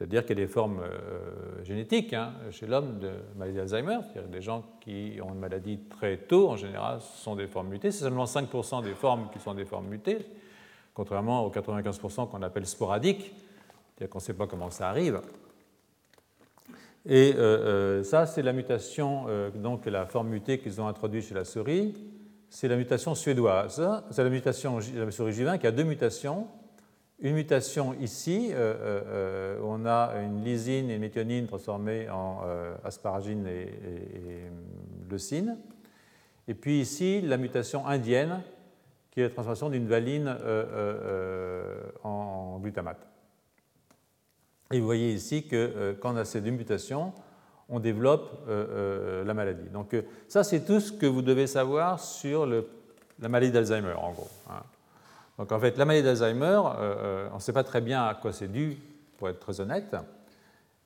c'est-à-dire qu'il y a des formes euh, génétiques hein, chez l'homme de maladie d'Alzheimer, c'est-à-dire des gens qui ont une maladie très tôt, en général, ce sont des formes mutées. C'est seulement 5% des formes qui sont des formes mutées, contrairement aux 95% qu'on appelle sporadiques, c'est-à-dire qu'on ne sait pas comment ça arrive. Et euh, euh, ça, c'est la mutation, donc la forme mutée qu'ils ont introduite chez la souris, c'est la mutation suédoise. C'est la mutation, la souris J20 qui a deux mutations une mutation ici, euh, euh, euh, on a une lysine et une méthionine transformées en asparagine et, leucine. Et puis ici, la mutation indienne, qui est la transformation d'une valine en glutamate. Et vous voyez ici que quand on a ces deux mutations, on développe la maladie. Donc ça, c'est tout ce que vous devez savoir sur la maladie d'Alzheimer, en gros. Hein. Donc en fait, la maladie d'Alzheimer, euh, euh, on ne sait pas très bien à quoi c'est dû, pour être très honnête,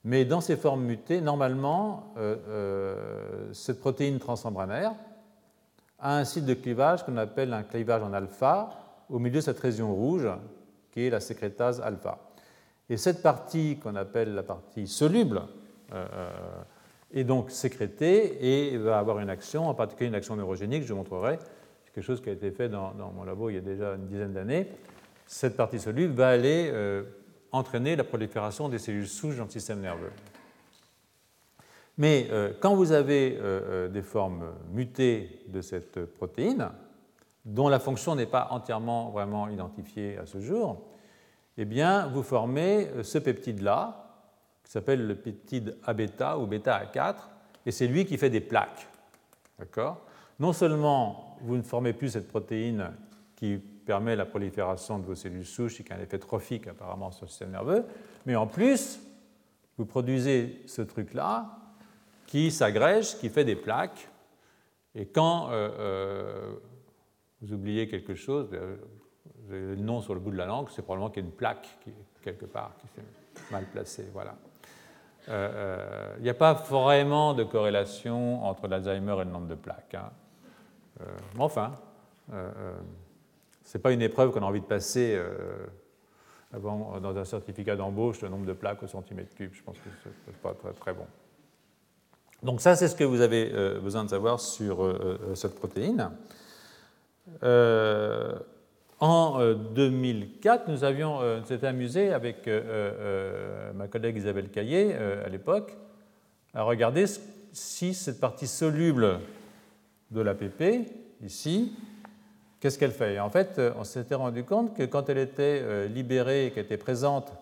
mais dans ces formes mutées, normalement, euh, cette protéine transmembranaire a un site de clivage qu'on appelle un clivage en alpha au milieu de cette région rouge qui est la sécrétase alpha. Et cette partie qu'on appelle la partie soluble est donc sécrétée et va avoir une action, en particulier une action neurogénique, je vous montrerai, quelque chose qui a été fait dans, mon labo il y a déjà une dizaine d'années, cette partie soluble va aller euh, entraîner la prolifération des cellules souches dans le système nerveux. Mais euh, quand vous avez euh, des formes mutées de cette protéine, dont la fonction n'est pas entièrement vraiment identifiée à ce jour, eh bien, vous formez ce peptide-là, qui s'appelle le peptide A-bêta ou bêta-A4, et c'est lui qui fait des plaques. D'accord? Non seulement vous ne formez plus cette protéine qui permet la prolifération de vos cellules souches et qui a un effet trophique apparemment sur le système nerveux, mais en plus, vous produisez ce truc-là qui s'agrège, qui fait des plaques, et quand euh, euh, vous oubliez quelque chose, euh, vous avez le nom sur le bout de la langue, c'est probablement qu'il y a une plaque quelque part qui s'est mal placée. Voilà. Il n'y a pas vraiment de corrélation entre l'Alzheimer et le nombre de plaques. Hein. Euh, mais enfin, euh, euh, ce n'est pas une épreuve qu'on a envie de passer dans un certificat d'embauche, le nombre de plaques au centimètre cube. Je pense que ce n'est pas très, très bon. Donc ça, c'est ce que vous avez besoin de savoir sur cette protéine. En 2004, nous avions s'était amusé avec ma collègue Isabelle Caillé à l'époque à regarder si cette partie soluble de l'APP, ici, qu'est-ce qu'elle fait? En fait, on s'était rendu compte que quand elle était euh, libérée, qu'elle était présente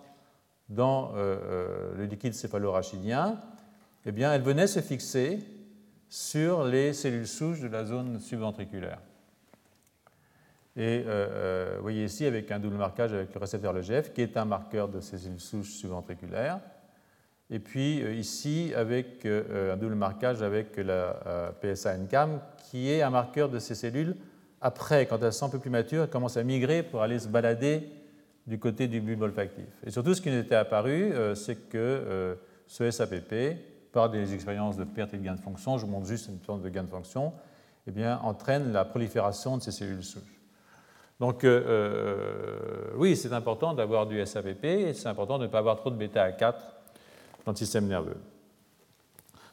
dans euh, euh, le liquide céphalorachidien, eh bien, elle venait se fixer sur les cellules souches de la zone subventriculaire. Et vous voyez ici avec un double marquage avec le récepteur LGF, qui est un marqueur de ces cellules souches subventriculaires. Et puis euh, ici, avec euh, un double marquage avec la euh, PSA-NCAM, qui est un marqueur de ces cellules après, quand elles sont un peu plus matures, elles commencent à migrer pour aller se balader du côté du bulbe olfactif. Et surtout, ce qui nous était apparu, c'est que ce SAPP, par des expériences de perte et de gain de fonction, je vous montre juste une sorte de gain de fonction, eh bien, entraîne la prolifération de ces cellules souches. Donc, oui, c'est important d'avoir du SAPP et c'est important de ne pas avoir trop de bêta-4 dans le système nerveux.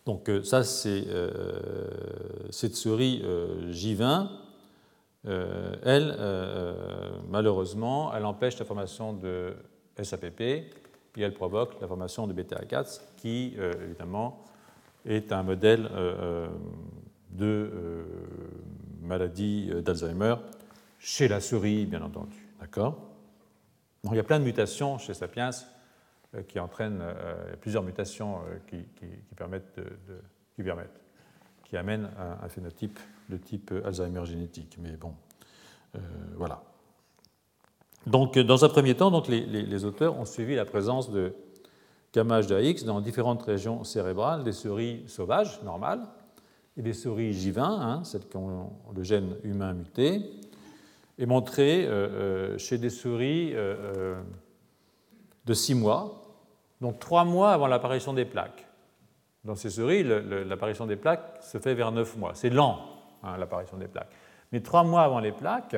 Donc euh, ça, c'est euh, cette souris euh, J20. elle, malheureusement, elle empêche la formation de SAPP et elle provoque la formation de bêta-4, qui, évidemment, est un modèle de maladie d'Alzheimer chez la souris, bien entendu. D'accord? Il y a plein de mutations chez Sapiens euh, qui entraînent euh, plusieurs mutations euh, qui, permettent qui, amènent un, un, phénotype de type Alzheimer génétique. Mais bon, voilà. Donc, dans un premier temps, donc, les, auteurs ont suivi la présence de gamma HDAX dans différentes régions cérébrales, des souris sauvages, normales, et des souris J20, hein, celles qui ont le gène humain muté, et montré chez des souris de six mois, donc trois mois avant l'apparition des plaques. Dans ces souris, l'apparition des plaques se fait vers neuf mois. C'est lent, hein, l'apparition des plaques. Mais trois mois avant les plaques,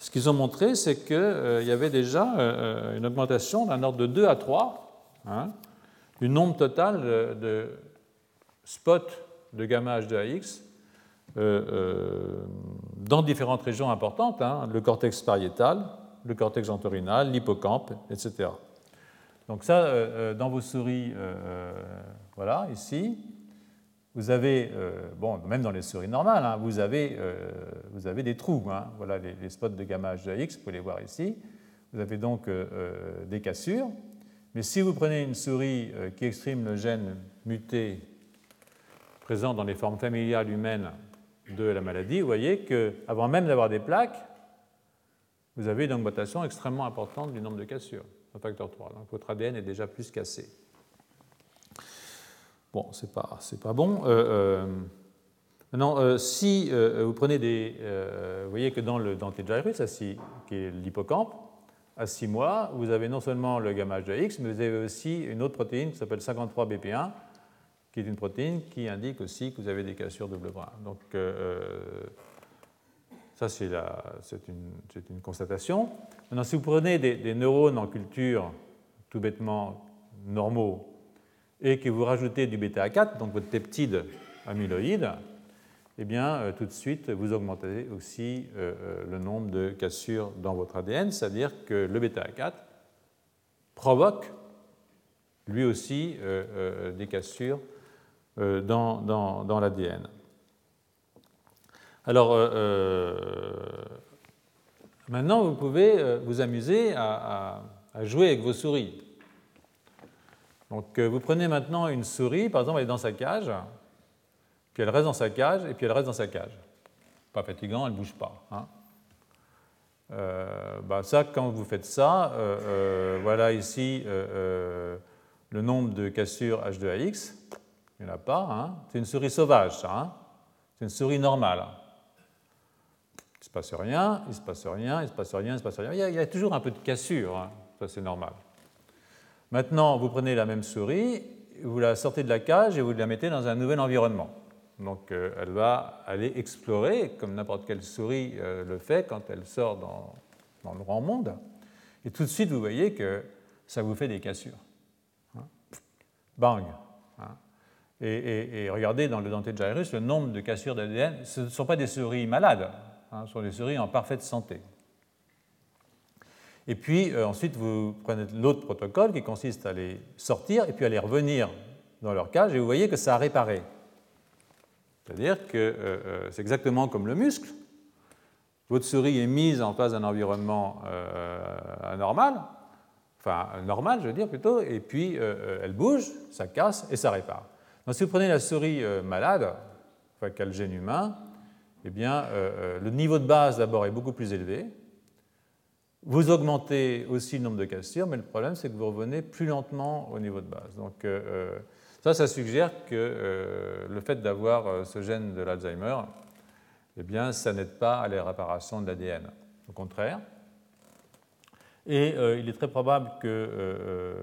ce qu'ils ont montré, c'est qu'il euh, y avait déjà euh, une augmentation d'un ordre de 2 à 3 hein, du nombre total de, spots de gamma H2AX euh, dans différentes régions importantes, hein, le cortex pariétal, le cortex entorhinal, l'hippocampe, etc. Donc ça, euh, euh, dans vos souris, euh, voilà, ici, vous avez, bon, même dans les souris normales, hein, vous, avez, vous avez des trous. Hein, voilà les, spots de gamma HX, vous pouvez les voir ici. Vous avez donc des cassures. Mais si vous prenez une souris qui exprime le gène muté présent dans les formes familiales humaines de la maladie, vous voyez qu'avant même d'avoir des plaques, vous avez une augmentation extrêmement importante du nombre de cassures un facteur 3. Donc votre ADN est déjà plus cassé. Bon, c'est pas, pas bon. Euh, euh, maintenant, euh, si vous prenez des. vous voyez que dans le dentier de qui est l'hippocampe, à 6 mois, vous avez non seulement le gamma X, mais vous avez aussi une autre protéine qui s'appelle 53BP1, qui est une protéine qui indique aussi que vous avez des cassures double bras. Donc, ça, c'est une, constatation. Maintenant, si vous prenez des, neurones en culture tout bêtement normaux et que vous rajoutez du bêta-4, donc votre peptide amyloïde, eh bien, euh, tout de suite, vous augmentez aussi euh, euh, le nombre de cassures dans votre ADN, c'est-à-dire que le bêta-4 provoque lui aussi des cassures dans, dans, dans l'ADN. Alors, euh, euh, maintenant, vous pouvez euh, vous amuser à, jouer avec vos souris. Donc, vous prenez maintenant une souris, par exemple, elle est dans sa cage, puis elle reste dans sa cage, et puis elle reste dans sa cage. Pas fatigant, elle ne bouge pas. Hein. Bah, ça, quand vous faites ça, voilà ici le nombre de cassures H2AX. Il n'y en a pas. Hein. C'est une souris sauvage, ça. Hein. C'est une souris normale. Il ne se passe rien, il ne se passe rien, il ne se passe rien, il ne se passe rien. Il y a, toujours un peu de cassure, hein. ça c'est normal. Maintenant, vous prenez la même souris, vous la sortez de la cage et vous la mettez dans un nouvel environnement. Donc euh, elle va aller explorer, comme n'importe quelle souris euh, le fait quand elle sort dans, le grand monde. Et tout de suite, vous voyez que ça vous fait des cassures. Bang et, regardez dans le denté de Jairus le nombre de cassures d'ADN. Ce ne sont pas des souris malades, hein, ce sont des souris en parfaite santé. Et puis euh, ensuite, vous prenez l'autre protocole qui consiste à les sortir et puis à les revenir dans leur cage et vous voyez que ça a réparé. C'est-à-dire que euh, euh, c'est exactement comme le muscle. Votre souris est mise en face d'un environnement anormal, enfin normal, je veux dire plutôt, et puis elle bouge, ça casse et ça répare. Donc si vous prenez la souris malade, enfin, qui a le gène humain, eh bien, le niveau de base d'abord est beaucoup plus élevé, vous augmentez aussi le nombre de cassures, mais le problème, c'est que vous revenez plus lentement au niveau de base. Donc, euh, euh, ça, ça suggère que euh, le fait d'avoir ce gène de l'Alzheimer, eh bien, ça n'aide pas à la réparation de l'ADN. Au contraire. Et il est très probable que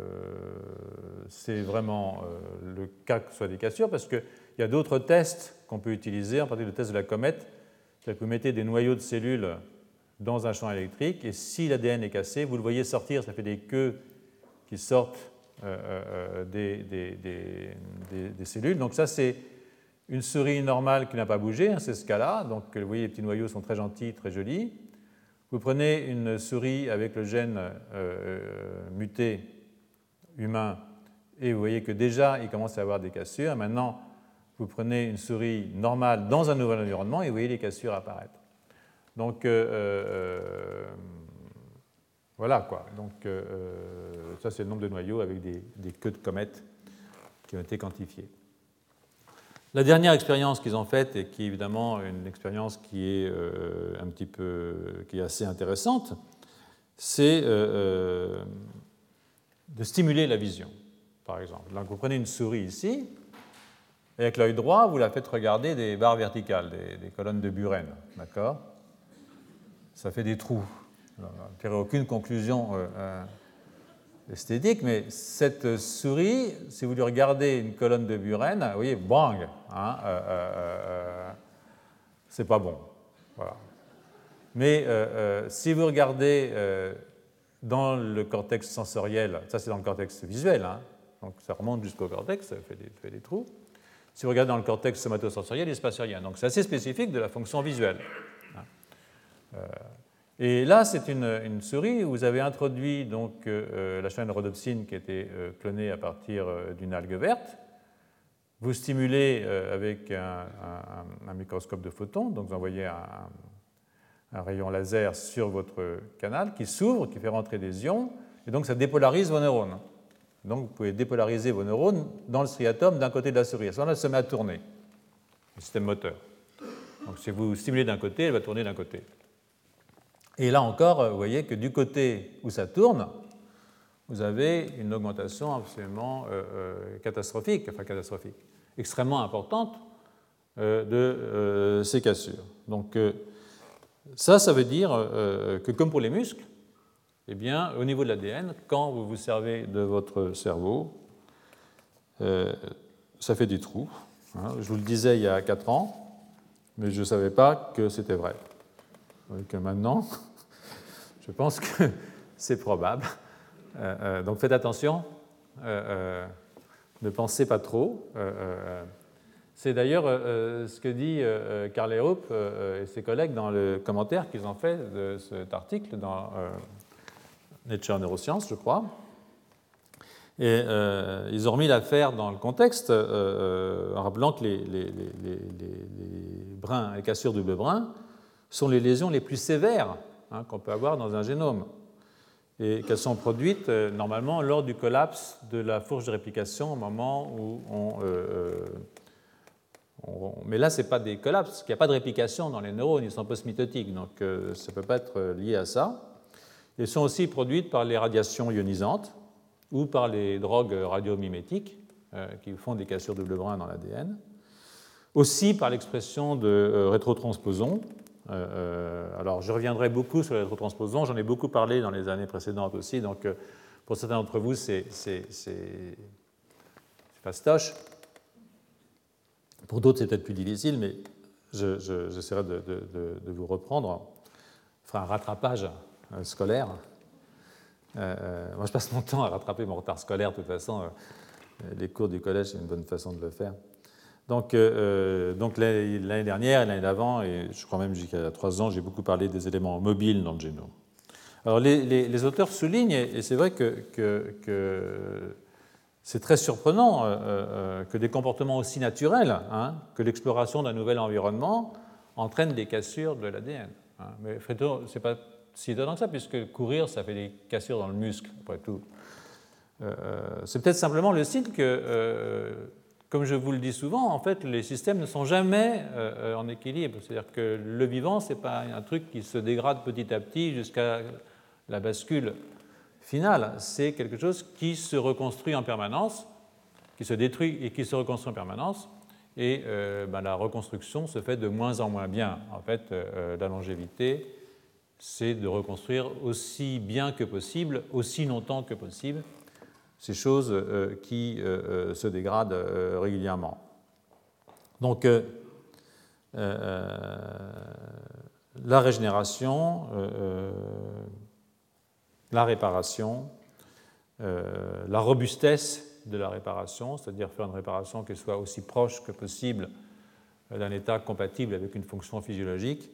c'est vraiment le cas que ce soit des cassures, parce qu'il y a d'autres tests qu'on peut utiliser, en particulier le test de la comète. C'est-à-dire que vous mettez des noyaux de cellules dans un champ électrique, et si l'ADN est cassé, vous le voyez sortir, ça fait des queues qui sortent euh, euh, des, des, cellules. Donc ça, c'est une souris normale qui n'a pas bougé, hein, c'est ce cas-là. Donc vous voyez, les petits noyaux sont très gentils, très jolis. Vous prenez une souris avec le gène euh, muté humain, et vous voyez que déjà, il commence à avoir des cassures. Maintenant, vous prenez une souris normale dans un nouvel environnement, et vous voyez les cassures apparaître. Donc, euh, euh, voilà quoi. Donc, euh, ça, c'est le nombre de noyaux avec des, queues de comètes qui ont été quantifiées. La dernière expérience qu'ils ont faite, et qui est évidemment une expérience qui est un petit peu, qui est assez intéressante, c'est de stimuler la vision, par exemple. Donc vous prenez une souris ici, et avec l'œil droit, vous la faites regarder des barres verticales, des, colonnes de Buren, d'accord? Ça fait des trous. Je ne tirerai aucune conclusion euh, euh, esthétique, mais cette souris, si vous lui regardez une colonne de Buren, vous voyez, bang, hein, euh, c'est pas bon. Mais si vous regardez dans le cortex sensoriel, ça c'est dans le cortex visuel, hein, donc ça remonte jusqu'au cortex, ça fait des, trous. Si vous regardez dans le cortex somatosensoriel, il ne se passe rien. Donc c'est assez spécifique de la fonction visuelle. Euh, et là, c'est une, souris où vous avez introduit donc, euh, euh, la chaîne rhodopsine qui a été clonée à partir d'une algue verte. Vous stimulez avec un, microscope de photons, donc vous envoyez un, rayon laser sur votre canal qui s'ouvre, qui fait rentrer des ions, et donc ça dépolarise vos neurones. Donc vous pouvez dépolariser vos neurones dans le striatum d'un côté de la souris. À ce moment-là, elle se met à tourner, le système moteur. Donc si vous stimulez d'un côté, elle va tourner d'un côté. Et là encore, vous voyez que du côté où ça tourne, vous avez une augmentation absolument euh, euh, catastrophique, enfin catastrophique, extrêmement importante euh, de ces cassures. Donc ça, ça veut dire que comme pour les muscles, eh bien, au niveau de l'ADN, quand vous vous servez de votre cerveau, ça fait des trous. Hein. Je vous le disais il y a 4 ans, mais je ne savais pas que c'était vrai. Que maintenant, [laughs] je pense que [laughs] c'est probable. Euh, euh, donc faites attention, euh, ne pensez pas trop. c'est d'ailleurs ce que dit Karl Erup et ses collègues dans le commentaire qu'ils ont fait de cet article dans Nature Neuroscience, je crois. Et ils ont remis l'affaire dans le contexte en rappelant que les, brins, les cassures double brin sont les lésions les plus sévères Hein, qu'on peut avoir dans un génome et qu'elles sont produites euh, normalement lors du collapse de la fourche de réplication au moment où euh, on... mais là, ce n'est pas des collapses, parce qu'il n'y a pas de réplication dans les neurones, ils sont post-mitotiques, donc euh, ça ne peut pas être lié à ça. Elles sont aussi produites par les radiations ionisantes ou par les drogues radiomimétiques qui font des cassures de bleu brun dans l'ADN. Aussi par l'expression de rétrotransposons, euh, euh, alors, je reviendrai beaucoup sur les rétrotransposons, j'en ai beaucoup parlé dans les années précédentes aussi, donc euh, pour certains d'entre vous, c'est fastoche. Pour d'autres, c'est peut-être plus difficile, mais j'essaierai de, vous reprendre. Fera un rattrapage scolaire. moi, je passe mon temps à rattraper mon retard scolaire, de toute façon. les cours du collège, c'est une bonne façon de le faire. Donc, donc l'année dernière et l'année d'avant, et je crois même jusqu'à trois ans, j'ai beaucoup parlé des éléments mobiles dans le génome. Alors, les, auteurs soulignent, et c'est vrai que, c'est très surprenant euh, euh, euh, que des comportements aussi naturels hein, que l'exploration d'un nouvel environnement entraînent des cassures de l'ADN. Hein. Mais ce n'est pas si étonnant que ça, puisque courir, ça fait des cassures dans le muscle, après tout. c'est peut-être simplement le signe que, comme je vous le dis souvent, en fait, les systèmes ne sont jamais en équilibre. C'est-à-dire que le vivant, ce n'est pas un truc qui se dégrade petit à petit jusqu'à la bascule final, c'est quelque chose qui se reconstruit en permanence, qui se détruit et qui se reconstruit en permanence. Et euh, ben, la reconstruction se fait de moins en moins bien. En fait, euh, la longévité, c'est de reconstruire aussi bien que possible, aussi longtemps que possible, ces choses euh, qui se dégradent régulièrement. Donc, la régénération la réparation, euh, la robustesse de la réparation, c'est-à-dire faire une réparation qui soit aussi proche que possible d'un état compatible avec une fonction physiologique.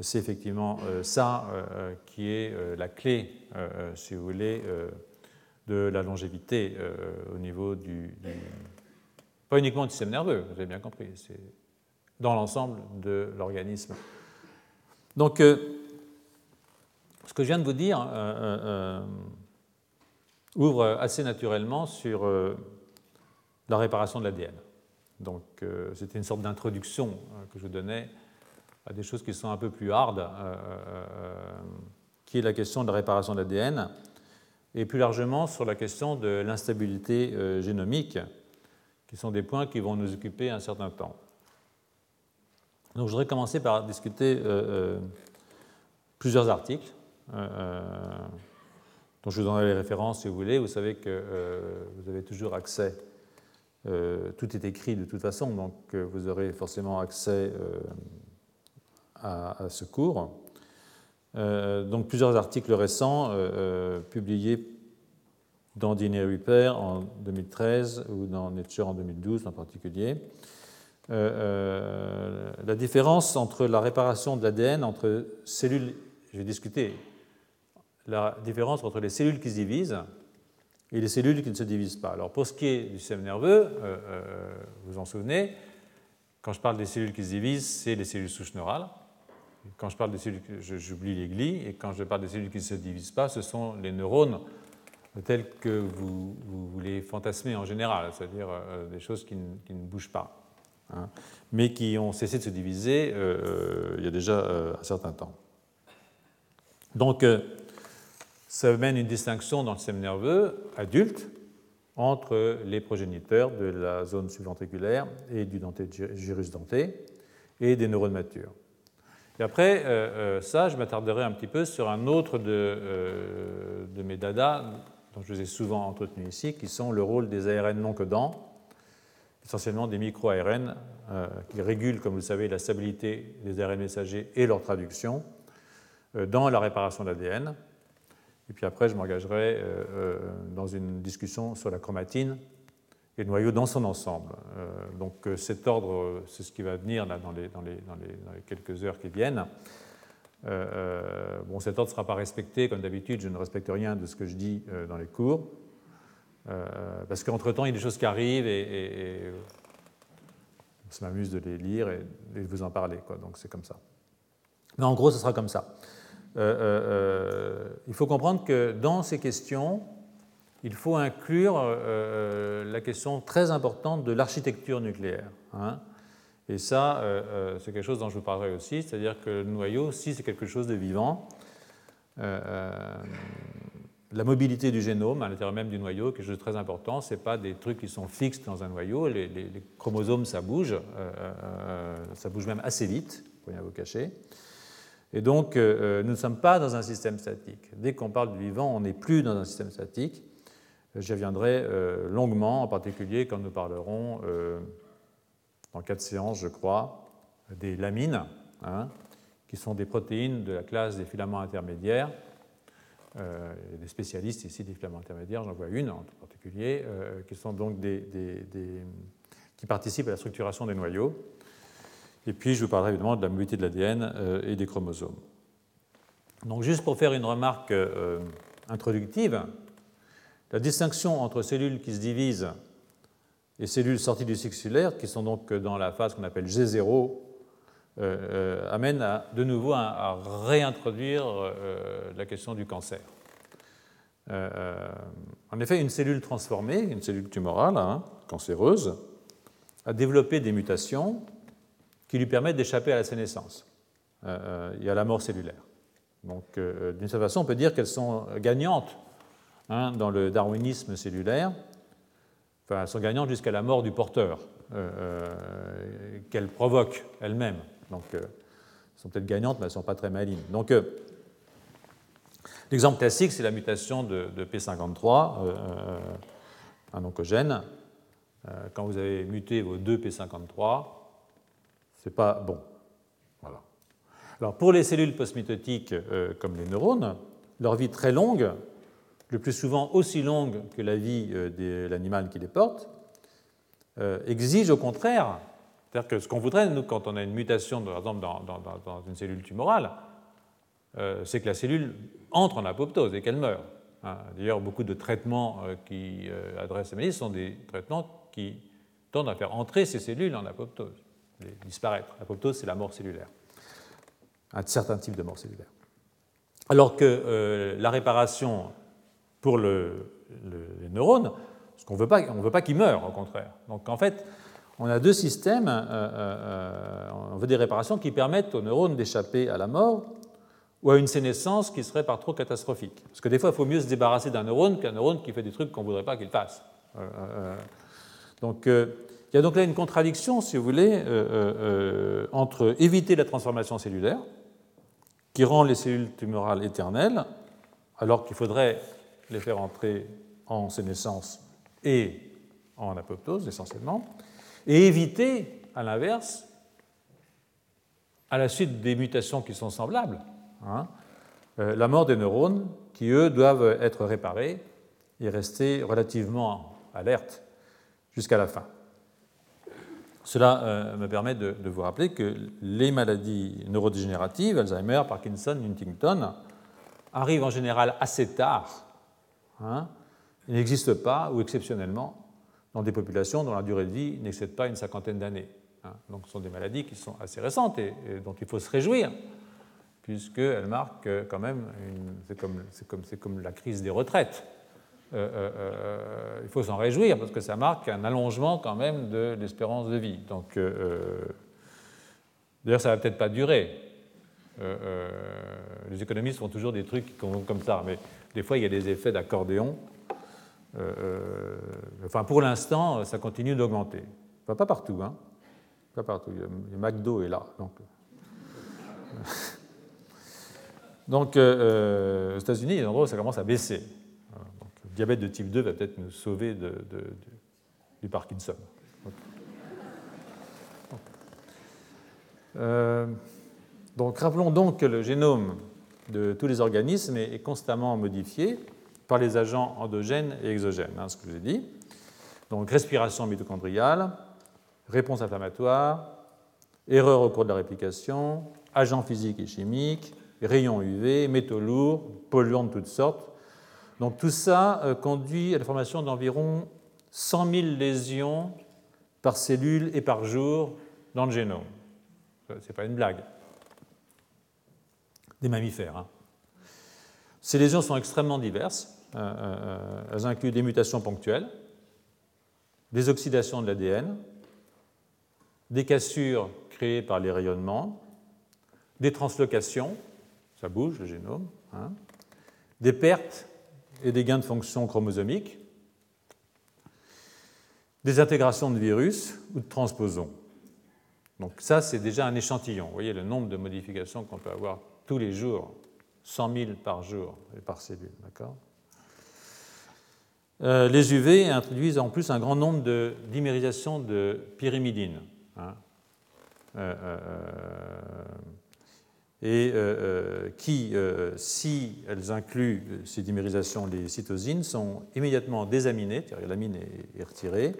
C'est effectivement euh, ça euh, qui est la clé, si vous voulez, de la longévité au niveau du, Pas uniquement du système nerveux, vous avez bien compris, c'est dans l'ensemble de l'organisme. Donc, ce que je viens de vous dire euh, euh, euh, ouvre assez naturellement sur la réparation de l'ADN. Donc c'était une sorte d'introduction que je vous donnais à des choses qui sont un peu plus hard, qui est la question de la réparation de l'ADN, et plus largement sur la question de l'instabilité génomique, qui sont des points qui vont nous occuper un certain temps. Donc je voudrais commencer par discuter plusieurs articles euh, euh, dont je vous donnerai les références si vous voulez. Vous savez que euh, vous avez toujours accès, tout est écrit de toute façon, donc vous aurez forcément accès à, ce cours. Donc plusieurs articles récents publiés dans DNA Repair en 2013 ou dans Nature en 2012 en particulier. la différence entre la réparation de l'ADN entre cellules, je vais discuter la différence entre les cellules qui se divisent et les cellules qui ne se divisent pas. Alors pour ce qui est du système nerveux, euh, euh, vous vous en souvenez, quand je parle des cellules qui se divisent, c'est les cellules souches neurales. Quand je parle des cellules, j'oublie les et quand je parle des cellules qui ne se divisent pas, ce sont les neurones tels que vous, vous les fantasmez en général, c'est-à-dire euh, des choses qui ne, bougent pas, hein, mais qui ont cessé de se diviser il y a déjà un certain temps. Donc, ça mène une distinction dans le système nerveux adulte entre les progéniteurs de la zone subventriculaire et du gyrus denté et des neurones matures. Et après, euh, euh, ça, je m'attarderai un petit peu sur un autre de, euh, mes dadas dont je vous ai souvent entretenu ici, qui sont le rôle des ARN non codants, essentiellement des micro-ARN qui régulent, comme vous le savez, la stabilité des ARN messagers et leur traduction dans la réparation de l'ADN. Et puis après, je m'engagerai dans une discussion sur la chromatine et le noyau dans son ensemble. Euh, donc cet ordre, c'est ce qui va venir là, dans, les, quelques heures qui viennent. bon, cet ordre ne sera pas respecté, comme d'habitude, je ne respecte rien de ce que je dis dans les cours, parce qu'entre-temps, il y a des choses qui arrivent et, et, on m'amuse de les lire et, de vous en parler. Quoi, donc c'est comme ça. Mais en gros, ce sera comme ça. Euh, euh, euh, il faut comprendre que dans ces questions, il faut inclure la question très importante de l'architecture nucléaire. Hein. Et ça, c'est quelque chose dont je vous parlerai aussi, c'est-à-dire que le noyau, si c'est quelque chose de vivant, la mobilité du génome à l'intérieur même du noyau, quelque chose de très important, ce n'est pas des trucs qui sont fixes dans un noyau, les, chromosomes, ça bouge, ça bouge même assez vite, pour rien vous cacher. Et donc, euh, euh, nous ne sommes pas dans un système statique. Dès qu'on parle du vivant, on n'est plus dans un système statique. J'y reviendrai euh, longuement, en particulier quand nous parlerons, dans quatre séances, je crois, des lamines, hein, qui sont des protéines de la classe des filaments intermédiaires, euh, des spécialistes ici des filaments intermédiaires, j'en vois une en particulier, qui donc des, qui participent à la structuration des noyaux. Et puis, je vous parlerai évidemment de la mobilité de l'ADN et des chromosomes. Donc, juste pour faire une remarque introductive, la distinction entre cellules qui se divisent et cellules sorties du cellulaire, qui sont donc dans la phase qu'on appelle G0, euh, euh, amène de nouveau à, réintroduire euh, la question du cancer. en effet, une cellule transformée, une cellule tumorale, hein, cancéreuse, a développé des mutations qui lui permettent d'échapper à la sénescence et à la mort cellulaire. Donc, d'une certaine façon, on peut dire qu'elles sont gagnantes hein, dans le darwinisme cellulaire. Enfin, sont gagnantes jusqu'à la mort du porteur, qu'elles provoquent elles-mêmes. Donc, elles sont peut-être gagnantes, mais elles ne sont pas très malignes. Donc, euh, l'exemple classique, c'est la mutation de, P53, euh, euh, un oncogène. quand vous avez muté vos deux P53, c'est pas bon. Voilà. Alors, pour les cellules postmitotiques comme les neurones, leur vie très longue, le plus souvent aussi longue que la vie de l'animal qui les porte, exige au contraire c'est-à-dire que ce qu'on voudrait, nous, quand on a une mutation, par exemple, dans, une cellule tumorale, euh, c'est que la cellule entre en apoptose et qu'elle meure. Hein. D'ailleurs, beaucoup de traitements euh, qui euh, adressent ces maladies sont des traitements qui tendent à faire entrer ces cellules en apoptose, les disparaître. L'apoptose, c'est la mort cellulaire, un certain type de mort cellulaire. Alors que la réparation pour le, les neurones, ce qu'on ne veut pas qu'ils meurent, au contraire. Donc en fait, on a deux systèmes, euh, euh, euh, on veut des réparations qui permettent aux neurones d'échapper à la mort ou à une sénescence qui serait par trop catastrophique. Parce que des fois, il faut mieux se débarrasser d'un neurone qu'un neurone qui fait des trucs qu'on ne voudrait pas qu'il fasse. donc, il y a donc là une contradiction, si vous voulez, entre éviter la transformation cellulaire, qui rend les cellules tumorales éternelles, alors qu'il faudrait les faire entrer en sénescence et en apoptose essentiellement, et éviter, à l'inverse, à la suite des mutations qui sont semblables, hein, euh, la mort des neurones qui, eux, doivent être réparés et rester relativement alertes jusqu'à la fin. Cela euh, me permet de, vous rappeler que les maladies neurodégénératives, Alzheimer, Parkinson, Huntington, arrivent en général assez tard. Hein, ils n'existent pas, ou exceptionnellement, dans des populations dont la durée de vie n'excède pas une cinquantaine d'années. Hein. Donc ce sont des maladies qui sont assez récentes et, dont il faut se réjouir, puisqu'elles marquent euh, quand même, c'est comme, comme, comme, la crise des retraites. Euh, euh, il faut s'en réjouir parce que ça marque un allongement quand même de l'espérance de vie. Donc, d'ailleurs, ça va peut-être pas durer. Les économistes font toujours des trucs comme ça, mais des fois il y a des effets d'accordéon euh, euh, enfin, pour l'instant, ça continue d'augmenter. pas partout, hein. Pas partout. Le McDo est là. Donc, [laughs] donc euh, aux États-Unis, en gros, ça commence à baisser. Le diabète de type 2 va peut-être nous sauver du Parkinson. Donc, rappelons donc que le génome de tous les organismes est constamment modifié par les agents endogènes et exogènes, hein, ce que je vous ai dit. Donc respiration mitochondriale, réponse inflammatoire, erreur au cours de la réplication, agents physiques et chimiques, rayons UV, métaux lourds, polluants de toutes sortes. Donc tout ça euh, conduit à la formation d'environ 100 000 lésions par cellule et par jour dans le génome. Ce n'est pas une blague. Des mammifères. Hein. Ces lésions sont extrêmement diverses. Euh, euh, elles incluent des mutations ponctuelles, des oxydations de l'ADN, des cassures créées par les rayonnements, des translocations, ça bouge le génome, hein, des pertes et des gains de fonction chromosomiques, des intégrations de virus ou de transposons. Donc ça, c'est déjà un échantillon. Vous voyez le nombre de modifications qu'on peut avoir tous les jours, 100 000 par jour et par cellule. D'accord? Euh, les UV introduisent en plus un grand nombre de dimérisations de pyrimidine. Hein. Euh, euh, et qui, si elles incluent ces dimérisations, les cytosines, sont immédiatement désaminées, c'est-à-dire l'amine est retirée,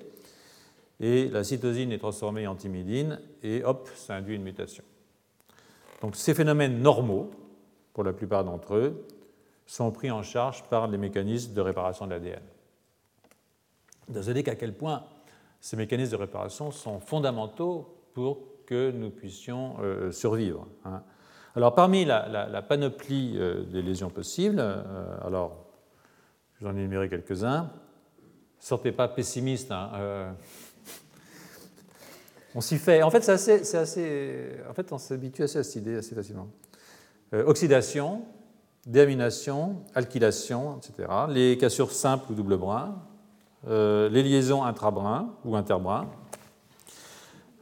et la cytosine est transformée en thymidine, et hop, ça induit une mutation. Donc ces phénomènes normaux, pour la plupart d'entre eux, sont pris en charge par les mécanismes de réparation de l'ADN. Vous savez qu'à quel point ces mécanismes de réparation sont fondamentaux pour que nous puissions euh, survivre. Hein. Alors parmi la, panoplie euh, des lésions possibles, euh, alors j'en ai énuméré quelques-uns, sortez pas pessimiste. Hein, on s'y fait. En fait, c'est assez, En fait, on s'habitue assez à cette idée assez facilement. oxydation, déamination, alkylation, etc. Les cassures simples ou double brin, euh, les liaisons intrabrins ou interbrins.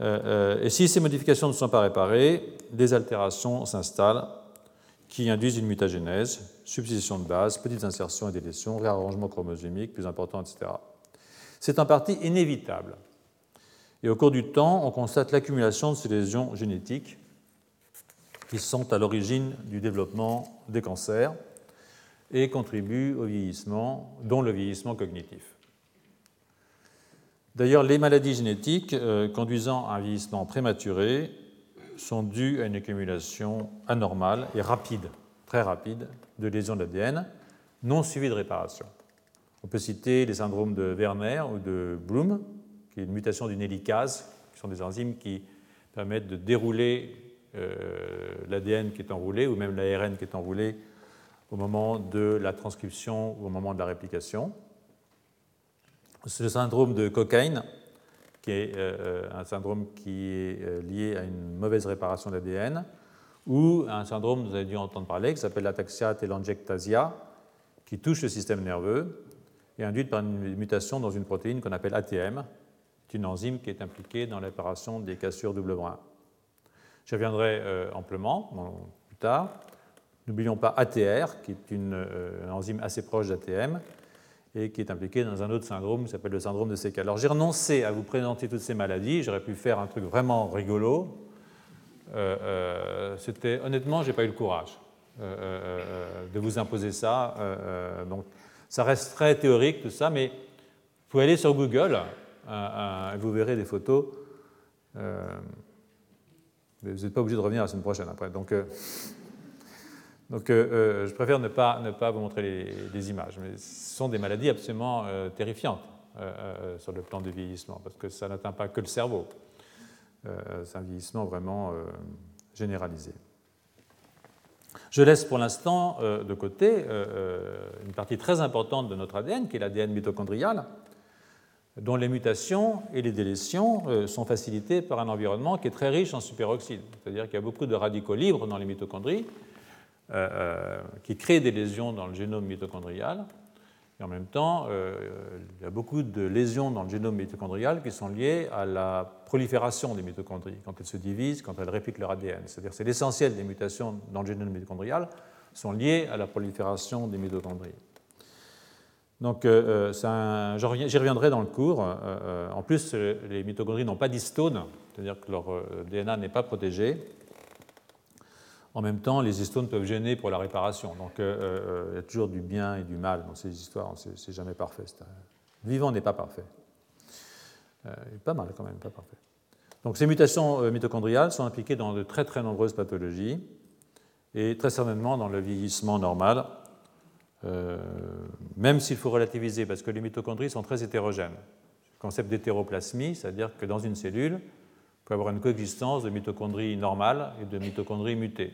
Euh, euh, et si ces modifications ne sont pas réparées, des altérations s'installent qui induisent une mutagénèse, substitution de base, petites insertions et délétions, réarrangement chromosomique plus important, etc. C'est en partie inévitable. Et au cours du temps, on constate l'accumulation de ces lésions génétiques qui sont à l'origine du développement des cancers et contribuent au vieillissement, dont le vieillissement cognitif. D'ailleurs, les maladies génétiques euh, conduisant à un vieillissement prématuré sont dues à une accumulation anormale et rapide, très rapide, de lésions d'ADN non suivies de réparation. On peut citer les syndromes de Werner ou de Bloom, qui est une mutation d'une hélicase, qui sont des enzymes qui permettent de dérouler euh, l'ADN qui est enroulé ou même l'ARN qui est enroulé au moment de la transcription ou au moment de la réplication. C'est le syndrome de cocaïne, qui est euh, un syndrome qui est euh, lié à une mauvaise réparation de l'ADN, ou un syndrome, vous avez dû entendre parler, qui s'appelle l'ataxia telangiectasia, qui touche le système nerveux et induite par une mutation dans une protéine qu'on appelle ATM, c'est une enzyme qui est impliquée dans l'opération des cassures double brin. Je reviendrai euh, amplement plus tard. N'oublions pas ATR, qui est une enzyme assez proche d'ATM, et qui est impliqué dans un autre syndrome qui s'appelle le syndrome de Seca. Alors j'ai renoncé à vous présenter toutes ces maladies, j'aurais pu faire un truc vraiment rigolo. Euh, euh, c'était honnêtement, j'ai pas eu le courage euh, de vous imposer ça. donc ça reste très théorique tout ça, mais vous pouvez aller sur Google vous verrez des photos. mais vous n'êtes pas obligé de revenir la semaine prochaine après. Donc donc euh, euh, je préfère ne pas, ne pas vous montrer les, images. Mais ce sont des maladies absolument euh, terrifiantes sur le plan du vieillissement, parce que ça n'atteint pas que le cerveau. C'est un vieillissement vraiment généralisé. Je laisse pour l'instant de côté une partie très importante de notre ADN, qui est l'ADN mitochondrial, dont les mutations et les délétions sont facilitées par un environnement qui est très riche en superoxyde. C'est-à-dire qu'il y a beaucoup de radicaux libres dans les mitochondries, euh, euh, qui crée des lésions dans le génome mitochondrial. Et en même temps, euh, il y a beaucoup de lésions dans le génome mitochondrial qui sont liées à la prolifération des mitochondries, quand elles se divisent, quand elles répliquent leur ADN. C'est-à-dire c'est l'essentiel des mutations dans le génome mitochondrial sont liées à la prolifération des mitochondries. Donc, j'y reviendrai dans le cours. en plus, les mitochondries n'ont pas d'histone, c'est-à-dire que leur DNA n'est pas protégé. En même temps, les histones peuvent gêner pour la réparation. Donc euh, euh, il y a toujours du bien et du mal dans ces histoires. C'est jamais parfait. Le vivant n'est pas parfait. Euh, pas mal quand même, pas parfait. Donc ces mutations mitochondriales sont impliquées dans de très très nombreuses pathologies et très certainement dans le vieillissement normal, même s'il faut relativiser parce que les mitochondries sont très hétérogènes. Le concept d'hétéroplasmie, c'est-à-dire que dans une cellule, peut avoir une coexistence de mitochondries normales et de mitochondries mutées.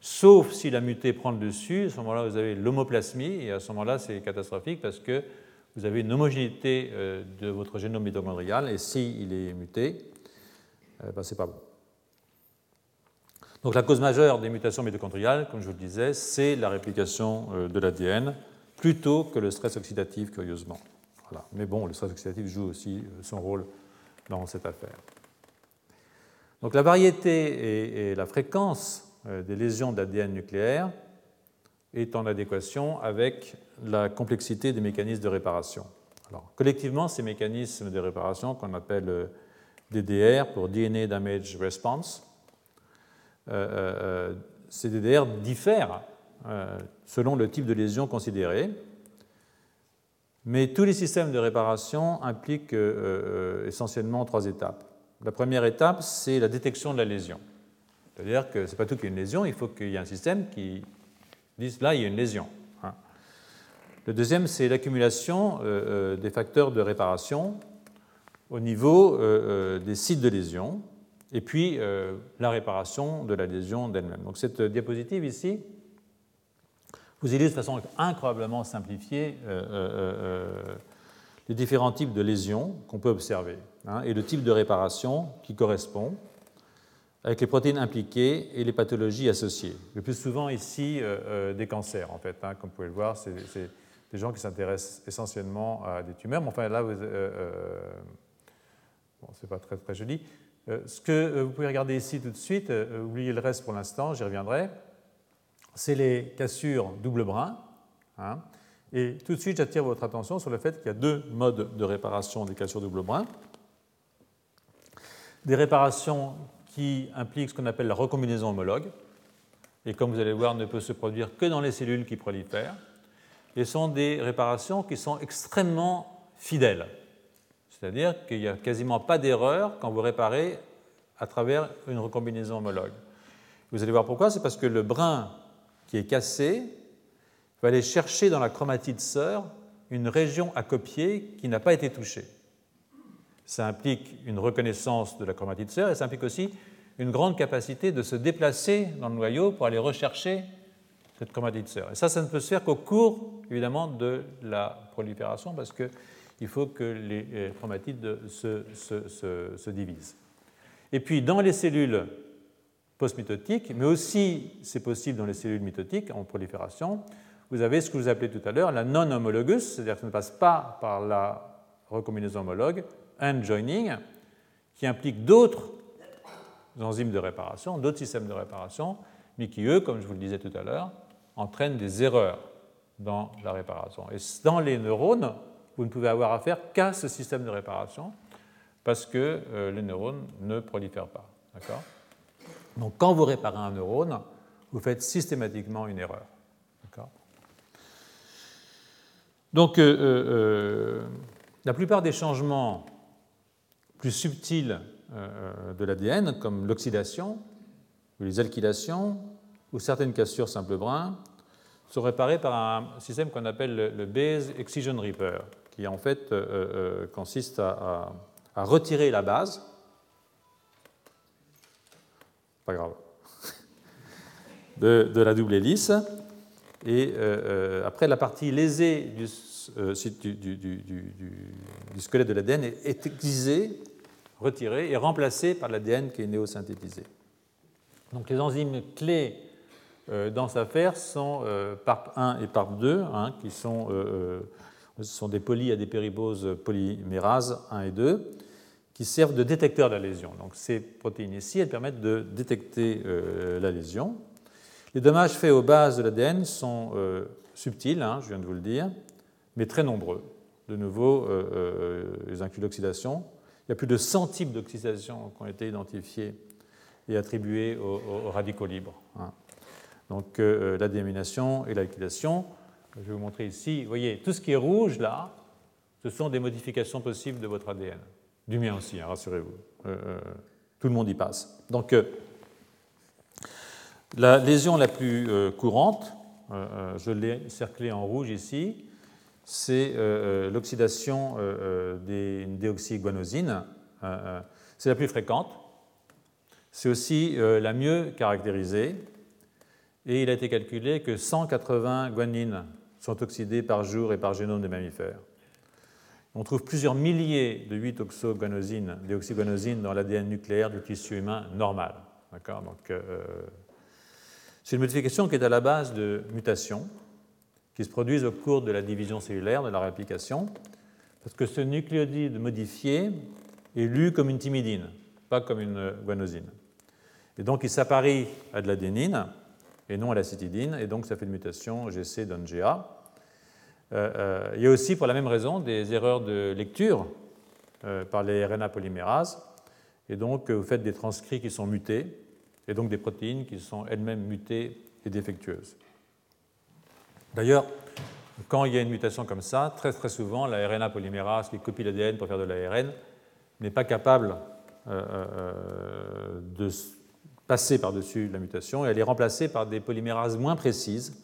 Sauf si la mutée prend le dessus, à ce moment-là, vous avez l'homoplasmie, et à ce moment-là, c'est catastrophique parce que vous avez une homogénéité euh, de votre génome mitochondrial, et s'il est muté, euh, ben, ce n'est pas bon. Donc la cause majeure des mutations mitochondriales, comme je vous le disais, c'est la réplication euh, de l'ADN, plutôt que le stress oxydatif, curieusement. Mais bon, le stress oxydatif joue aussi son rôle dans cette affaire. Donc la variété et, la fréquence euh, des lésions d'ADN nucléaire est en adéquation avec la complexité des mécanismes de réparation. Alors, collectivement, ces mécanismes de réparation qu'on appelle euh, DDR pour DNA Damage Response ces DDR diffèrent selon le type de lésion considéré. Mais tous les systèmes de réparation impliquent essentiellement trois étapes. La première étape, c'est la détection de la lésion. C'est-à-dire que ce n'est pas tout qu'il y ait une lésion, il faut qu'il y ait un système qui dise là, il y a une lésion. Hein. Le deuxième, c'est l'accumulation euh, euh, des facteurs de réparation au niveau euh, des sites de lésion, et puis la réparation de la lésion d'elle-même. Donc cette diapositive ici vous illustre de façon incroyablement simplifiée les différents types de lésions qu'on peut observer hein, et le type de réparation qui correspond avec les protéines impliquées et les pathologies associées. Le plus souvent ici, euh, euh, des cancers, en fait. Hein, comme vous pouvez le voir, c'est des gens qui s'intéressent essentiellement à des tumeurs. Mais enfin, là, vous, euh, bon, c'est pas très, très joli. Ce que vous pouvez regarder ici tout de suite, oubliez le reste pour l'instant, j'y reviendrai, c'est les cassures double brin. Hein, et tout de suite, j'attire votre attention sur le fait qu'il y a deux modes de réparation des cassures double brin. Des réparations qui implique ce qu'on appelle la recombinaison homologue, et comme vous allez voir, ne peut se produire que dans les cellules qui prolifèrent, et sont des réparations qui sont extrêmement fidèles. C'est-à-dire qu'il n'y a quasiment pas d'erreur quand vous réparez à travers une recombinaison homologue. Vous allez voir pourquoi, c'est parce que le brin qui est cassé va aller chercher dans la chromatide sœur une région à copier qui n'a pas été touchée. Ça implique une reconnaissance de la chromatide sœur et ça implique aussi une grande capacité de se déplacer dans le noyau pour aller rechercher cette chromatide sœur. Et ça, ça ne peut se faire qu'au cours, évidemment, de la prolifération parce qu'il faut que les chromatides se, se, divisent. Et puis, dans les cellules post-mitotiques, mais aussi c'est possible dans les cellules mitotiques en prolifération, vous avez ce que vous appelez tout à l'heure la non-homologus, c'est-à-dire que ça ne passe pas par la recombinaison homologue, end joining, qui implique d'autres enzymes de réparation, d'autres systèmes de réparation, mais qui, eux, comme je vous le disais tout à l'heure, entraînent des erreurs dans la réparation. Et dans les neurones, vous ne pouvez avoir affaire qu'à ce système de réparation parce que euh, les neurones ne prolifèrent pas. Donc quand vous réparez un neurone, vous faites systématiquement une erreur. Donc euh, euh, la plupart des changements plus subtils de l'ADN, comme l'oxydation, les alkylations, ou certaines cassures simple brin, sont réparées par un système qu'on appelle le base excision repair, qui en fait euh, euh, consiste à, retirer la base. Pas grave. [laughs] De, la double hélice. Et après, la partie lésée du, du squelette de l'ADN est excisée retiré et remplacé par l'ADN qui est néosynthétisé. Donc les enzymes clés euh, dans cette affaire sont euh, PARP1 et PARP2, hein, qui sont, euh, sont des poly à des périboses polymérases 1 et 2, qui servent de détecteurs de la lésion. Donc ces protéines ici, elles permettent de détecter la lésion. Les dommages faits aux bases de l'ADN sont subtils, hein, je viens de vous le dire, mais très nombreux. De nouveau, les inclus d'oxydation, il y a plus de 100 types d'oxydation qui ont été identifiés et attribués aux, radicaux libres. Hein. Donc euh, la déamination et l'alkylation, je vais vous montrer ici, vous voyez, tout ce qui est rouge là, ce sont des modifications possibles de votre ADN. Du mien aussi, hein, rassurez-vous. Euh, euh, tout le monde y passe. Donc la lésion la plus courante, je l'ai cerclée en rouge ici, c'est euh, euh, l'oxydation euh, des déoxyguanosines. c'est la plus fréquente. C'est aussi la mieux caractérisée. Et il a été calculé que 180 guanines sont oxydées par jour et par génome des mammifères. On trouve plusieurs milliers de 8 oxoguanosines, déoxyguanosines dans l'ADN nucléaire du tissu humain normal. Donc, c'est une modification qui est à la base de mutations qui se produisent au cours de la division cellulaire, de la réplication, parce que ce nucléotide modifié est lu comme une thymidine, pas comme une guanosine. Et donc il s'apparie à de l'adénine et non à la cytidine, et donc ça fait une mutation GC donne GA. Euh, euh, il y a aussi, pour la même raison, des erreurs de lecture euh, par les RNA polymérases, et donc vous faites des transcrits qui sont mutés, et donc des protéines qui sont elles-mêmes mutées et défectueuses. D'ailleurs, quand il y a une mutation comme ça, très très souvent, la RNA polymérase qui copie l'ADN pour faire de l'ARN n'est pas capable euh, euh, de passer par-dessus la mutation et elle est remplacée par des polymérases moins précises,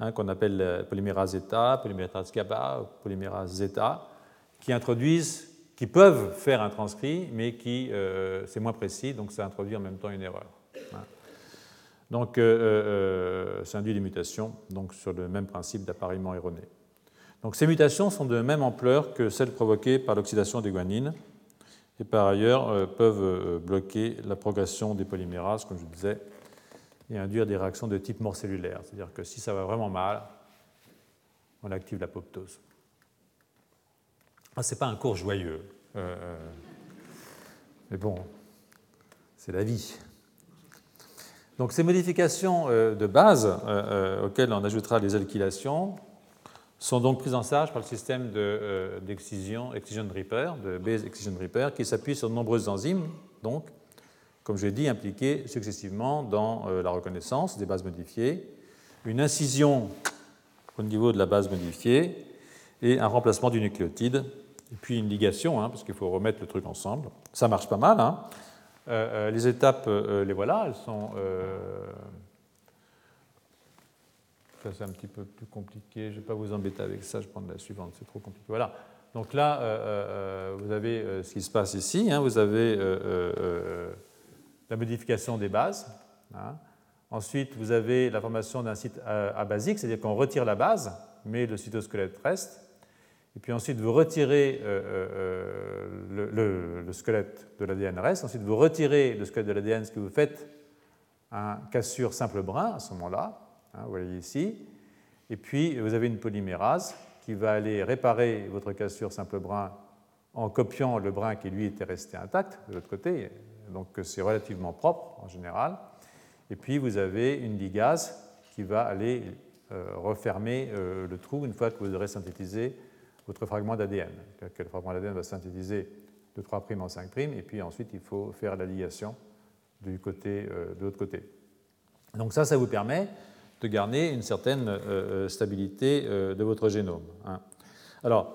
hein, qu'on appelle polymérase zeta, polymérase kappa, polymérase zeta, qui introduisent, qui peuvent faire un transcrit, mais qui euh, c'est moins précis, donc ça introduit en même temps une erreur. Hein. Donc, ça induit des mutations donc, sur le même principe d'appareillement erroné. Donc, ces mutations sont de même ampleur que celles provoquées par l'oxydation des guanines et par ailleurs euh, peuvent euh, bloquer la progression des polymérases, comme je disais, et induire des réactions de type mort cellulaire. C'est-à-dire que si ça va vraiment mal, on active l'apoptose. Ah, Ce n'est pas un cours joyeux, euh, mais bon, c'est la vie. Donc ces modifications de base auxquelles on ajoutera les alkylations sont donc prises en charge par le système euh, d'excision, de, excision Reaper, de base excision Reaper, qui s'appuie sur de nombreuses enzymes, donc, comme je l'ai dit, impliquées successivement dans euh, la reconnaissance des bases modifiées, une incision au niveau de la base modifiée et un remplacement du nucléotide, et puis une ligation, hein, parce qu'il faut remettre le truc ensemble. Ça marche pas mal. Hein. Euh, les étapes, les voilà, elles sont c'est un petit peu plus compliqué. Je ne vais pas vous embêter avec ça, je prends la suivante, c'est trop compliqué. Voilà. Donc là, euh, euh, vous avez euh, ce qui se passe ici. Hein. vous avez la modification des bases. Hein. Ensuite, vous avez la formation d'un site abasique, c'est-à-dire qu'on retire la base, mais le cytosquelette reste. Et puis ensuite, vous retirez le, le, squelette de l'ADN reste. Ensuite, vous retirez le squelette de l'ADN, ce que vous faites un cassure simple brin à ce moment-là. Hein, vous voyez ici. Et puis, vous avez une polymérase qui va aller réparer votre cassure simple brin en copiant le brin qui, lui, était resté intact de l'autre côté. Donc, c'est relativement propre en général. Et puis, vous avez une ligase qui va aller euh, refermer euh, le trou une fois que vous aurez synthétisé votre fragment d'ADN. Le fragment d'ADN va synthétiser de 3' en 5', et puis ensuite, il faut faire la ligation du côté, euh, de l'autre côté. Donc ça, ça vous permet de garder une certaine euh, euh, stabilité euh, de votre génome. Hein. Alors,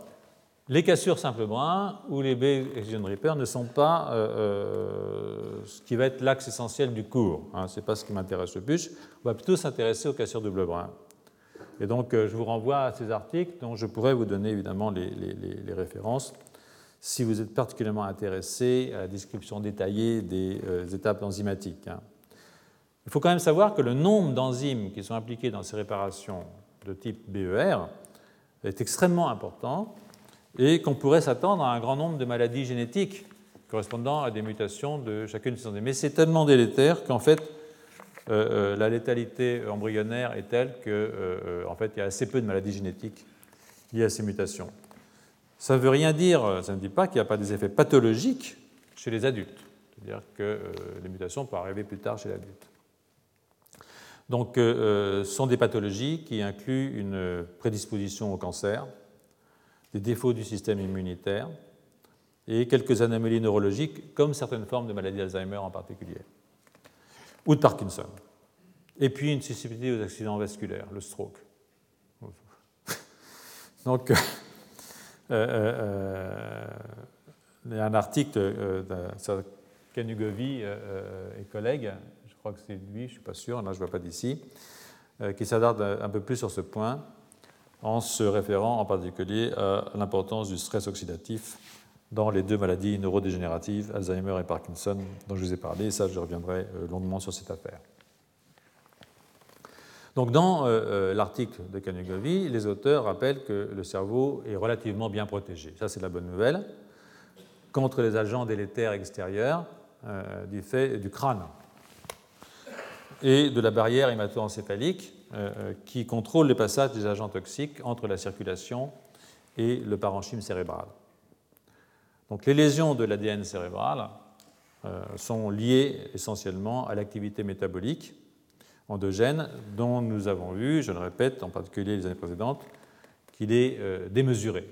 les cassures simple brin ou les B-excision repair ne sont pas ce qui va être l'axe essentiel du cours. Hein. Ce n'est pas ce qui m'intéresse le plus. On va plutôt s'intéresser aux cassures double brin. Et donc, je vous renvoie à ces articles dont je pourrais vous donner évidemment les, les références si vous êtes particulièrement intéressé à la description détaillée des étapes enzymatiques. Hein. Il faut quand même savoir que le nombre d'enzymes qui sont impliquées dans ces réparations de type BER est extrêmement important et qu'on pourrait s'attendre à un grand nombre de maladies génétiques correspondant à des mutations de chacune de ces enzymes. Mais c'est tellement délétère qu'en fait, euh, euh, la létalité embryonnaire est telle qu'en euh, en fait, il y a assez peu de maladies génétiques liées à ces mutations. Ça ne veut rien dire, ça ne dit pas qu'il n'y a pas des effets pathologiques chez les adultes. C'est-à-dire que les mutations peuvent arriver plus tard chez l'adulte. Donc, ce euh, euh, sont des pathologies qui incluent une prédisposition au cancer, des défauts du système immunitaire et quelques anomalies neurologiques, comme certaines formes de maladie d'Alzheimer en particulier, ou de Parkinson. Et puis une susceptibilité aux accidents vasculaires, le stroke. [laughs] Donc, euh, il y a un article de Kanugovi et collègues crois que c'est lui, je ne suis pas sûr, là je ne vois pas d'ici, euh, qui s'adapte un peu plus sur ce point en se référant en particulier à l'importance du stress oxydatif dans les deux maladies neurodégénératives, Alzheimer et Parkinson, dont je vous ai parlé, et ça je reviendrai euh, longuement sur cette affaire. Donc dans euh, l'article de Kanugovi, les auteurs rappellent que le cerveau est relativement bien protégé. Ça c'est la bonne nouvelle contre les agents délétères extérieurs du fait du crâne et de la barrière hémato-encéphalique euh, euh, qui contrôle le passage des agents toxiques entre la circulation et le parenchyme cérébral. Donc les lésions de l'ADN cérébral euh, sont liées essentiellement à l'activité métabolique endogène dont nous avons vu, je le répète, en particulier les années précédentes, qu'il est démesuré.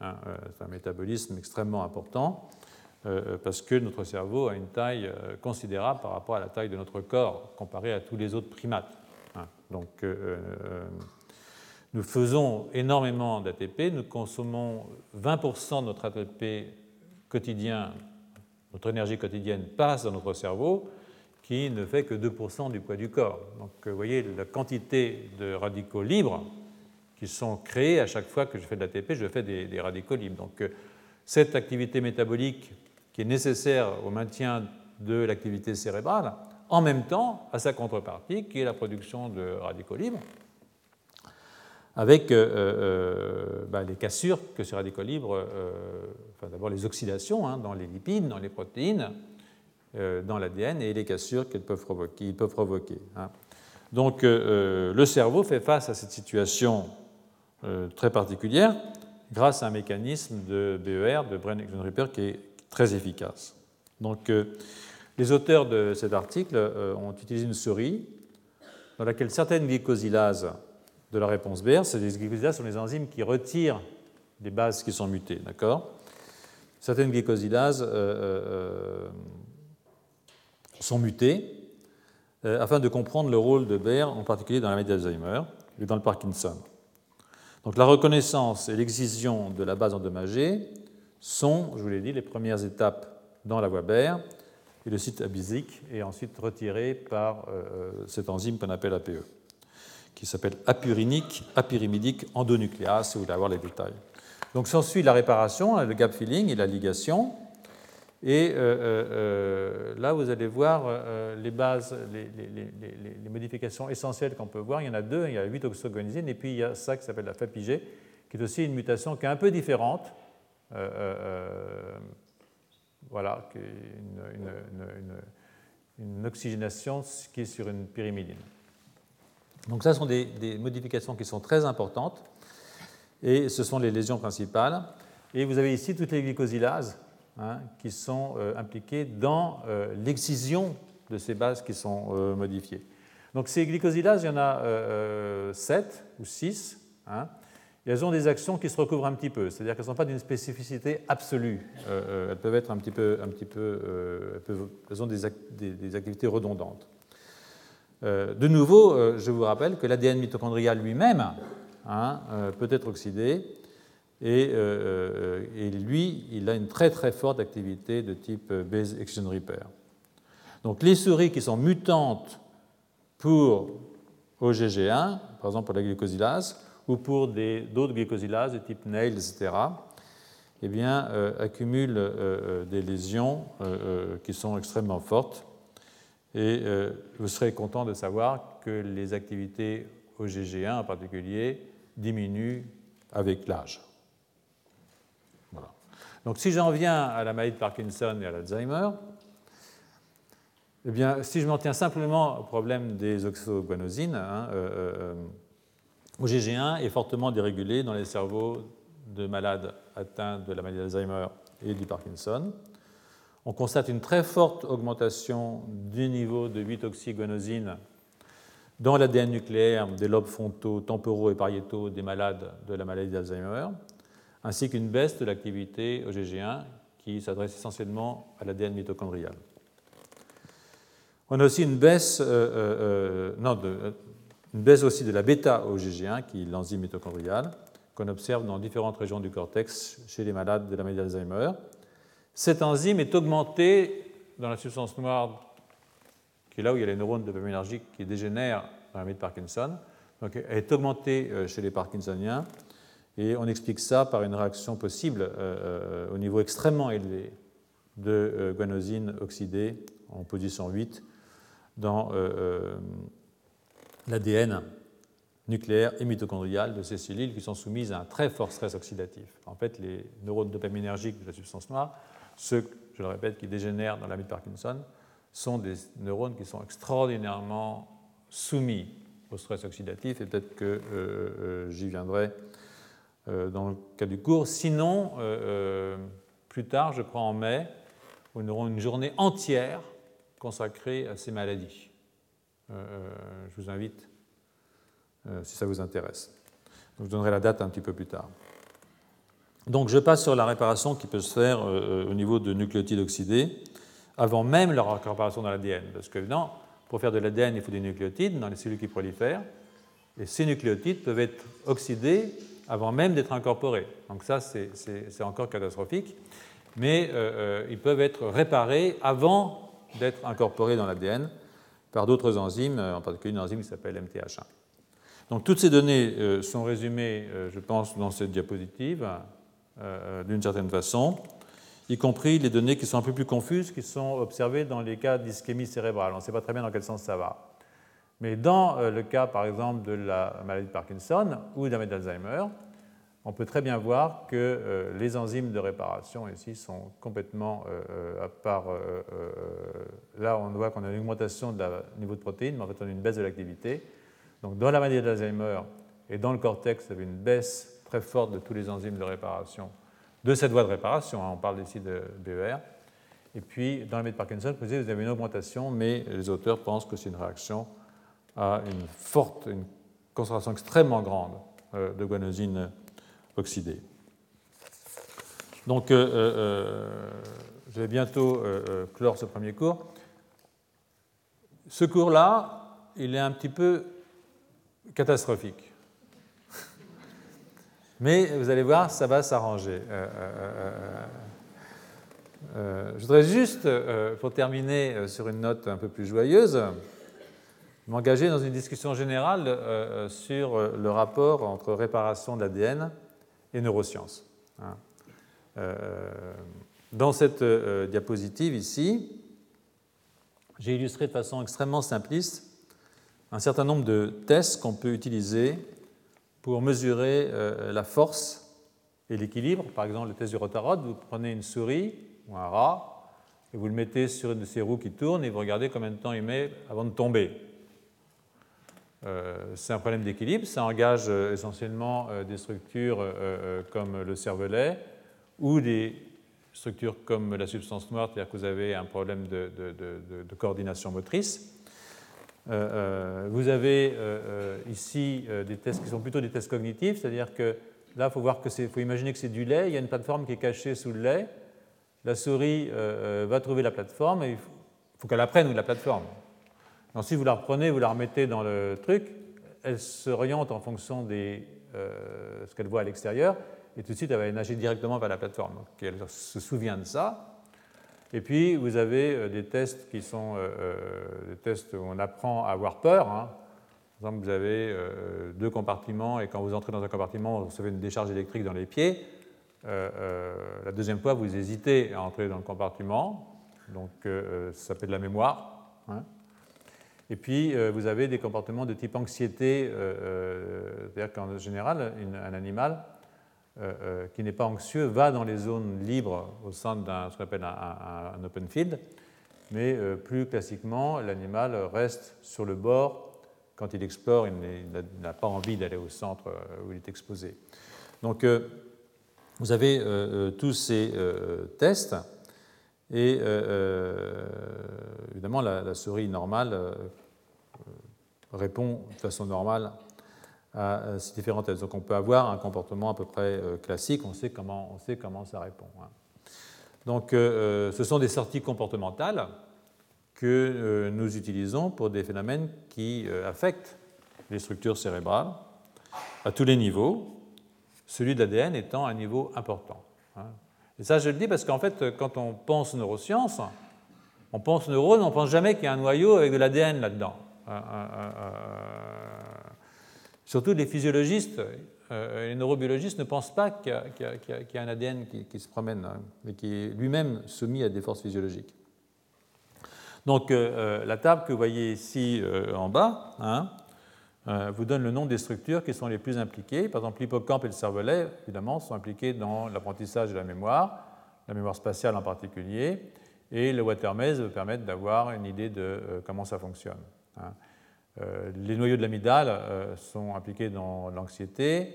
Hein, c'est un métabolisme extrêmement important parce que notre cerveau a une taille considérable par rapport à la taille de notre corps comparé à tous les autres primates. Hein. Donc, nous faisons énormément d'ATP, nous consommons 20% de notre ATP quotidien, notre énergie quotidienne passe dans notre cerveau, qui ne fait que 2% du poids du corps. Donc vous voyez la quantité de radicaux libres qui sont créés à chaque fois que je fais de l'ATP, je fais des, radicaux libres. Donc euh, cette activité métabolique qui est nécessaire au maintien de l'activité cérébrale, en même temps à sa contrepartie qui est la production de radicaux libres, avec euh, euh, bah, les cassures que ces radicaux libres, enfin d'abord les oxydations hein, dans les lipides, dans les protéines, euh, dans l'ADN et les cassures qu'ils peuvent provoquer. hein. Donc euh, euh, le cerveau fait face à cette situation très particulière grâce à un mécanisme de BER, de Brain Action Repair, qui est très efficace. Donc les auteurs de cet article ont utilisé une souris dans laquelle certaines glycosylases de la réponse BR, ces glycosylases sont les enzymes qui retirent des bases qui sont mutées, d'accord? Certaines glycosylases sont mutés euh, afin de comprendre le rôle de Baer, en particulier dans la maladie d'Alzheimer et dans le Parkinson. Donc la reconnaissance et l'excision de la base endommagée sont, je vous l'ai dit, les premières étapes dans la voie Baer, et le site abisique est ensuite retiré par euh, euh, cette enzyme qu'on appelle APE, qui s'appelle apurinique, apyrimidique endonucléase, si vous voulez avoir les détails. Donc s'ensuit la réparation, le gap filling et la ligation, et euh, là, vous allez voir les bases, les, modifications essentielles qu'on peut voir. Il y en a deux. Il y a 8 oxogonizine et puis il y a ça qui s'appelle la FAPIG, qui est aussi une mutation qui est un peu différente. Voilà, une, oxygénation qui est sur une pyrimidine. Donc ça, sont des, modifications qui sont très importantes et ce sont les lésions principales. Et vous avez ici toutes les glycosylases Hein, qui sont euh, impliquées dans euh, l'excision de ces bases qui sont euh, modifiées. Donc ces glycosylases, il y en a 7 ou 6. Hein, elles ont des actions qui se recouvrent un petit peu, c'est-à-dire qu'elles ne sont pas d'une spécificité absolue. elles peuvent être un petit peu, un petit peu elles, ont des, activités redondantes. de nouveau, je vous rappelle que l'ADN mitochondrial lui-même hein, peut être oxydé et, euh, lui, il a une très très forte activité de type base action repair. Donc les souris qui sont mutantes pour OGG1, par exemple pour la glycosylase, ou pour d'autres glycosylases de type NAIL, etc., eh bien, euh, accumulent euh, des lésions qui sont extrêmement fortes. Et vous serez content de savoir que les activités OGG1 en particulier diminuent avec l'âge. Donc si j'en viens à la maladie de Parkinson et à l'Alzheimer, eh bien, si je m'en tiens simplement au problème des oxoguanosines, hein, euh OGG1 est fortement dérégulé dans les cerveaux de malades atteints de la maladie d'Alzheimer et du Parkinson. On constate une très forte augmentation du niveau de 8-oxyguanosine dans l'ADN nucléaire des lobes frontaux, temporaux et pariétaux des malades de la maladie d'Alzheimer ainsi qu'une baisse de l'activité OGG1 qui s'adresse essentiellement à l'ADN mitochondrial. On a aussi une baisse, euh, euh, euh, une baisse aussi de la bêta-OGG1, qui est l'enzyme mitochondriale, qu'on observe dans différentes régions du cortex chez les malades de la maladie d'Alzheimer. Cette enzyme est augmentée dans la substance noire, qui est là où il y a les neurones dopaminergiques qui dégénèrent dans la maladie de Parkinson. Donc, elle est augmentée chez les Parkinsoniens et on explique ça par une réaction possible euh, euh, au niveau extrêmement élevé de euh, guanosine oxydée en position 8 dans l'ADN nucléaire et mitochondrial de ces cellules qui sont soumises à un très fort stress oxydatif. En fait, les neurones dopaminergiques de la substance noire, ceux, je le répète, qui dégénèrent dans la de Parkinson, sont des neurones qui sont extraordinairement soumis au stress oxydatif, et peut-être que j'y viendrai euh, dans le cas du cours. Sinon, euh, euh, plus tard, je crois en mai, nous aurons une journée entière consacrée à ces maladies. Je vous invite, si ça vous intéresse. je donnerai la date un petit peu plus tard. Donc je passe sur la réparation qui peut se faire au niveau de nucléotides oxydés avant même leur incorporation dans l'ADN. Parce que non, pour faire de l'ADN, il faut des nucléotides dans les cellules qui prolifèrent. Et ces nucléotides peuvent être oxydés avant même d'être incorporés. Donc ça, c'est encore catastrophique. Mais euh, euh, ils peuvent être réparés avant d'être incorporés dans l'ADN par d'autres enzymes, en particulier une enzyme qui s'appelle MTH1. Donc toutes ces données sont résumées, je pense, dans cette diapositive, d'une certaine façon y compris les données qui sont un peu plus confuses, qui sont observées dans les cas d'ischémie cérébrale. On ne sait pas très bien dans quel sens ça va. Mais dans euh, le cas, par exemple, de la maladie de Parkinson ou de d'Alzheimer, on peut très bien voir que euh, les enzymes de réparation ici sont complètement euh, à part. là, on voit qu'on a une augmentation du niveau de protéines, mais en fait, on a une baisse de l'activité. Donc, dans la maladie d'Alzheimer et dans le cortex, y avait une baisse très forte de tous les enzymes de réparation de cette voie de réparation. Hein, on parle ici de BER. Et puis, dans la de Parkinson, vous avez une augmentation, mais les auteurs pensent que c'est une réaction à une forte, une concentration extrêmement grande euh, de guanosine Donc, euh, euh, je vais bientôt clore ce premier cours. Ce cours-là, il est un petit peu catastrophique. Mais vous allez voir, ça va s'arranger. Euh, euh, euh, je voudrais juste, pour terminer sur une note un peu plus joyeuse, m'engager dans une discussion générale sur le rapport entre réparation de l'ADN et neurosciences. Hein. Dans cette diapositive ici, j'ai illustré de façon extrêmement simpliste un certain nombre de tests qu'on peut utiliser pour mesurer euh, la force et l'équilibre. Par exemple, le test du rotarod, vous prenez une souris ou un rat et vous le mettez sur une de ces roues qui tournent et vous regardez combien de temps il met avant de tomber. Euh, c'est un problème d'équilibre, ça engage euh, essentiellement des structures comme le cervelet ou des structures comme la substance noire, c'est-à-dire que vous avez un problème de, coordination motrice. Euh, euh, vous avez euh, ici des tests qui sont plutôt des tests cognitifs, c'est-à-dire que là, il faut, faut imaginer que c'est du lait, il y a une plateforme qui est cachée sous le lait, la souris va trouver la plateforme et il faut, qu'elle apprenne où est la plateforme. Ensuite, vous la reprenez, vous la remettez dans le truc, elle s'oriente en fonction de ce qu'elle voit à l'extérieur, et tout de suite, elle va nager directement vers la plateforme. Donc, elle se souvient de ça, et puis, vous avez euh, des tests qui sont euh, euh, des tests où on apprend à avoir peur. Hein. Par exemple, vous avez deux compartiments et quand vous entrez dans un compartiment, vous recevez une décharge électrique dans les pieds. la deuxième fois, vous hésitez à entrer dans le compartiment. Donc, ça s'appelle de la mémoire. Hein. Et puis, vous avez des comportements de type anxiété, c'est-à-dire qu'en général, un animal euh, euh, qui n'est pas anxieux va dans les zones libres au sein d'un ce qu'on appelle un, open field, mais euh, plus classiquement, l'animal reste sur le bord. Quand il explore, il n'a pas envie d'aller au centre où il est exposé. Donc, vous avez tous ces tests, et évidemment, la, souris normale répond de façon normale à ces différentes tests. Donc on peut avoir un comportement à peu près euh, classique, on sait comment, on sait comment ça répond. Hein. Donc euh, euh, ce sont des sorties comportementales que nous utilisons pour des phénomènes qui affectent les structures cérébrales à tous les niveaux, celui de l'ADN étant un niveau important. Hein. Et ça, je le dis parce qu'en fait, quand on pense neurosciences, on pense neurones, on ne pense jamais qu'il y a un noyau avec de l'ADN là-dedans. Surtout les physiologistes euh, les neurobiologistes ne pensent pas qu'il y, a un ADN qui, se promène, hein, mais qui est lui-même soumis à des forces physiologiques. Donc euh, euh, la table que vous voyez ici en bas hein, vous donne le nom des structures qui sont les plus impliquées. Par exemple, l'hippocampe et le cervelet, évidemment, sont impliqués dans l'apprentissage de la mémoire, la mémoire spatiale en particulier, et le watermaze permet d'avoir une idée de comment ça fonctionne. Hein. Euh, les noyaux de l'amygdale euh, sont impliqués dans l'anxiété,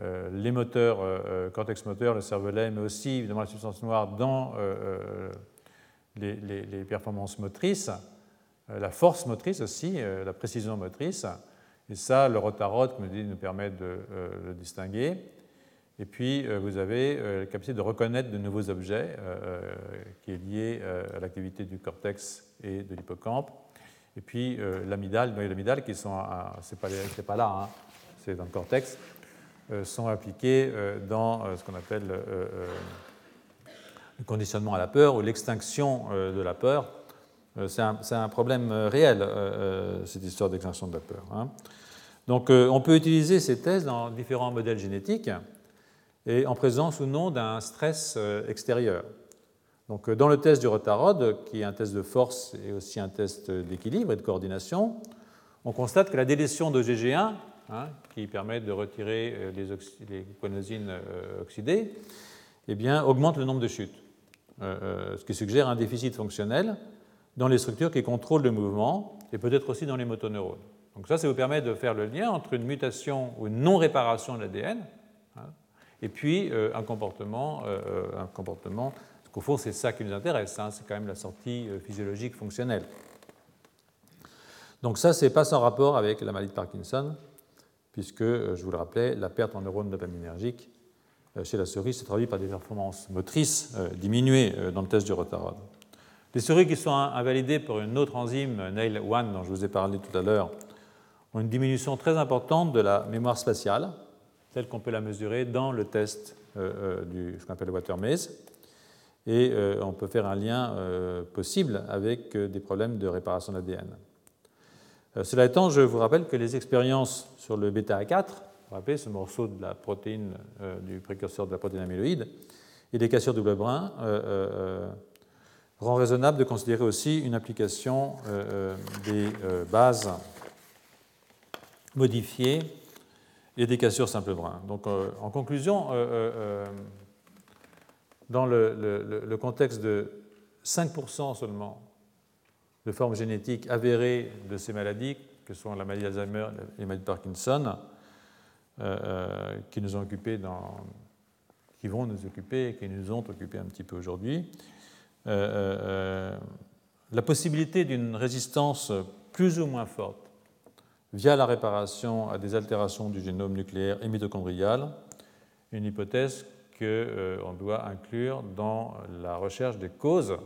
euh, les moteurs, cortex moteur, le cervelet, mais aussi évidemment la substance noire dans les, performances motrices, la force motrice aussi, la précision motrice. Et ça, le rotarod, comme je dis, nous permet de le distinguer. Et puis, vous avez la capacité de reconnaître de nouveaux objets, qui est liée à l'activité du cortex et de l'hippocampe. Et puis, l'amidale, le l'amidale, qui sont, c'est pas, pas là, hein, c'est dans le cortex, sont appliqués dans ce qu'on appelle le conditionnement à la peur ou l'extinction de la peur. C'est un, problème réel, cette histoire d'extinction de la peur. Hein. Donc euh, on peut utiliser ces thèses dans différents modèles génétiques et en présence ou non d'un stress euh, extérieur. Donc euh, dans le test du Rotarod, qui est un test de force et aussi un test d'équilibre et de coordination, on constate que la délétion de GG1, hein, qui permet de retirer les, les oxydées, eh bien, augmente le nombre de chutes, ce qui suggère un déficit fonctionnel dans les structures qui contrôlent le mouvement et peut-être aussi dans les motoneurones. Donc ça, ça vous permet de faire le lien entre une mutation ou une non-réparation de l'ADN hein, et puis euh, un comportement, euh, euh, un comportement, parce qu'au fond, c'est ça qui nous intéresse, hein, c'est quand même la sortie physiologique fonctionnelle. Donc ça, c'est pas sans rapport avec la maladie de Parkinson, puisque, je vous le rappelais, la perte en neurones dopaminergiques chez la souris se traduit par des performances motrices diminuées dans le test du Rotarod. Les souris qui sont invalidées pour une autre enzyme, NAIL1, dont je vous ai parlé tout à l'heure, ont une diminution très importante de la mémoire spatiale, telle qu'on peut la mesurer dans le test euh, euh, du, ce qu'on water maze. Et euh, on peut faire un lien possible avec des problèmes de réparation d'ADN. cela étant, je vous rappelle que les expériences sur le bêta-A4, vous vous rappelez ce morceau de la protéine, du précurseur de la protéine amyloïde, et des cassures double brun, rend raisonnable de considérer aussi une application des bases modifiées et des cassures simple brun. Donc, euh, en conclusion, euh, euh, dans le, contexte de 5% seulement de formes génétiques avérées de ces maladies, que sont la maladie d'Alzheimer et la maladie de Parkinson, qui nous ont occupés dans, qui vont nous occuper et qui nous ont occupés un petit peu aujourd'hui, la possibilité d'une résistance plus ou moins forte via la réparation à des altérations du génome nucléaire et mitochondrial, une hypothèse qu'on euh, doit inclure dans la recherche des causes,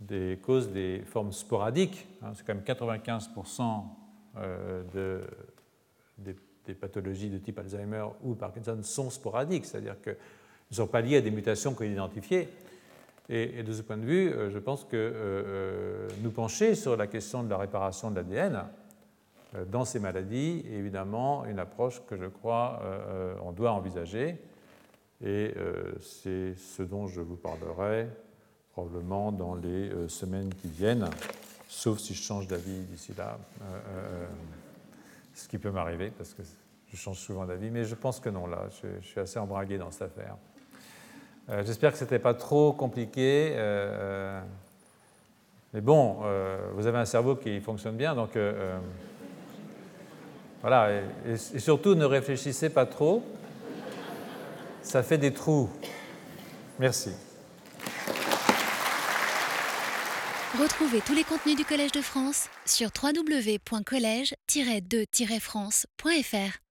des causes des formes sporadiques. Hein. C'est quand même 95% euh, de, des, pathologies de type Alzheimer ou Parkinson sont sporadiques, c'est-à-dire qu'elles ne sont pas liées à des mutations qu'on a identifiées. Et, de ce point de vue, euh, je pense que nous pencher sur la question de la réparation de l'ADN, euh, dans ces maladies, évidemment une approche que je crois euh, on doit envisager. Et euh, c'est ce dont je vous parlerai probablement dans les semaines qui viennent, sauf si je change d'avis d'ici là, ce qui peut m'arriver parce que je change souvent d'avis, mais je pense que non, là, je, suis assez embragué dans cette affaire. J'espère que ce n'était pas trop compliqué. mais bon, vous avez un cerveau qui fonctionne bien, donc voilà, et, surtout ne réfléchissez pas trop, ça fait des trous. Merci. Retrouvez tous les contenus du Collège de France sur www.colège-2-france.fr.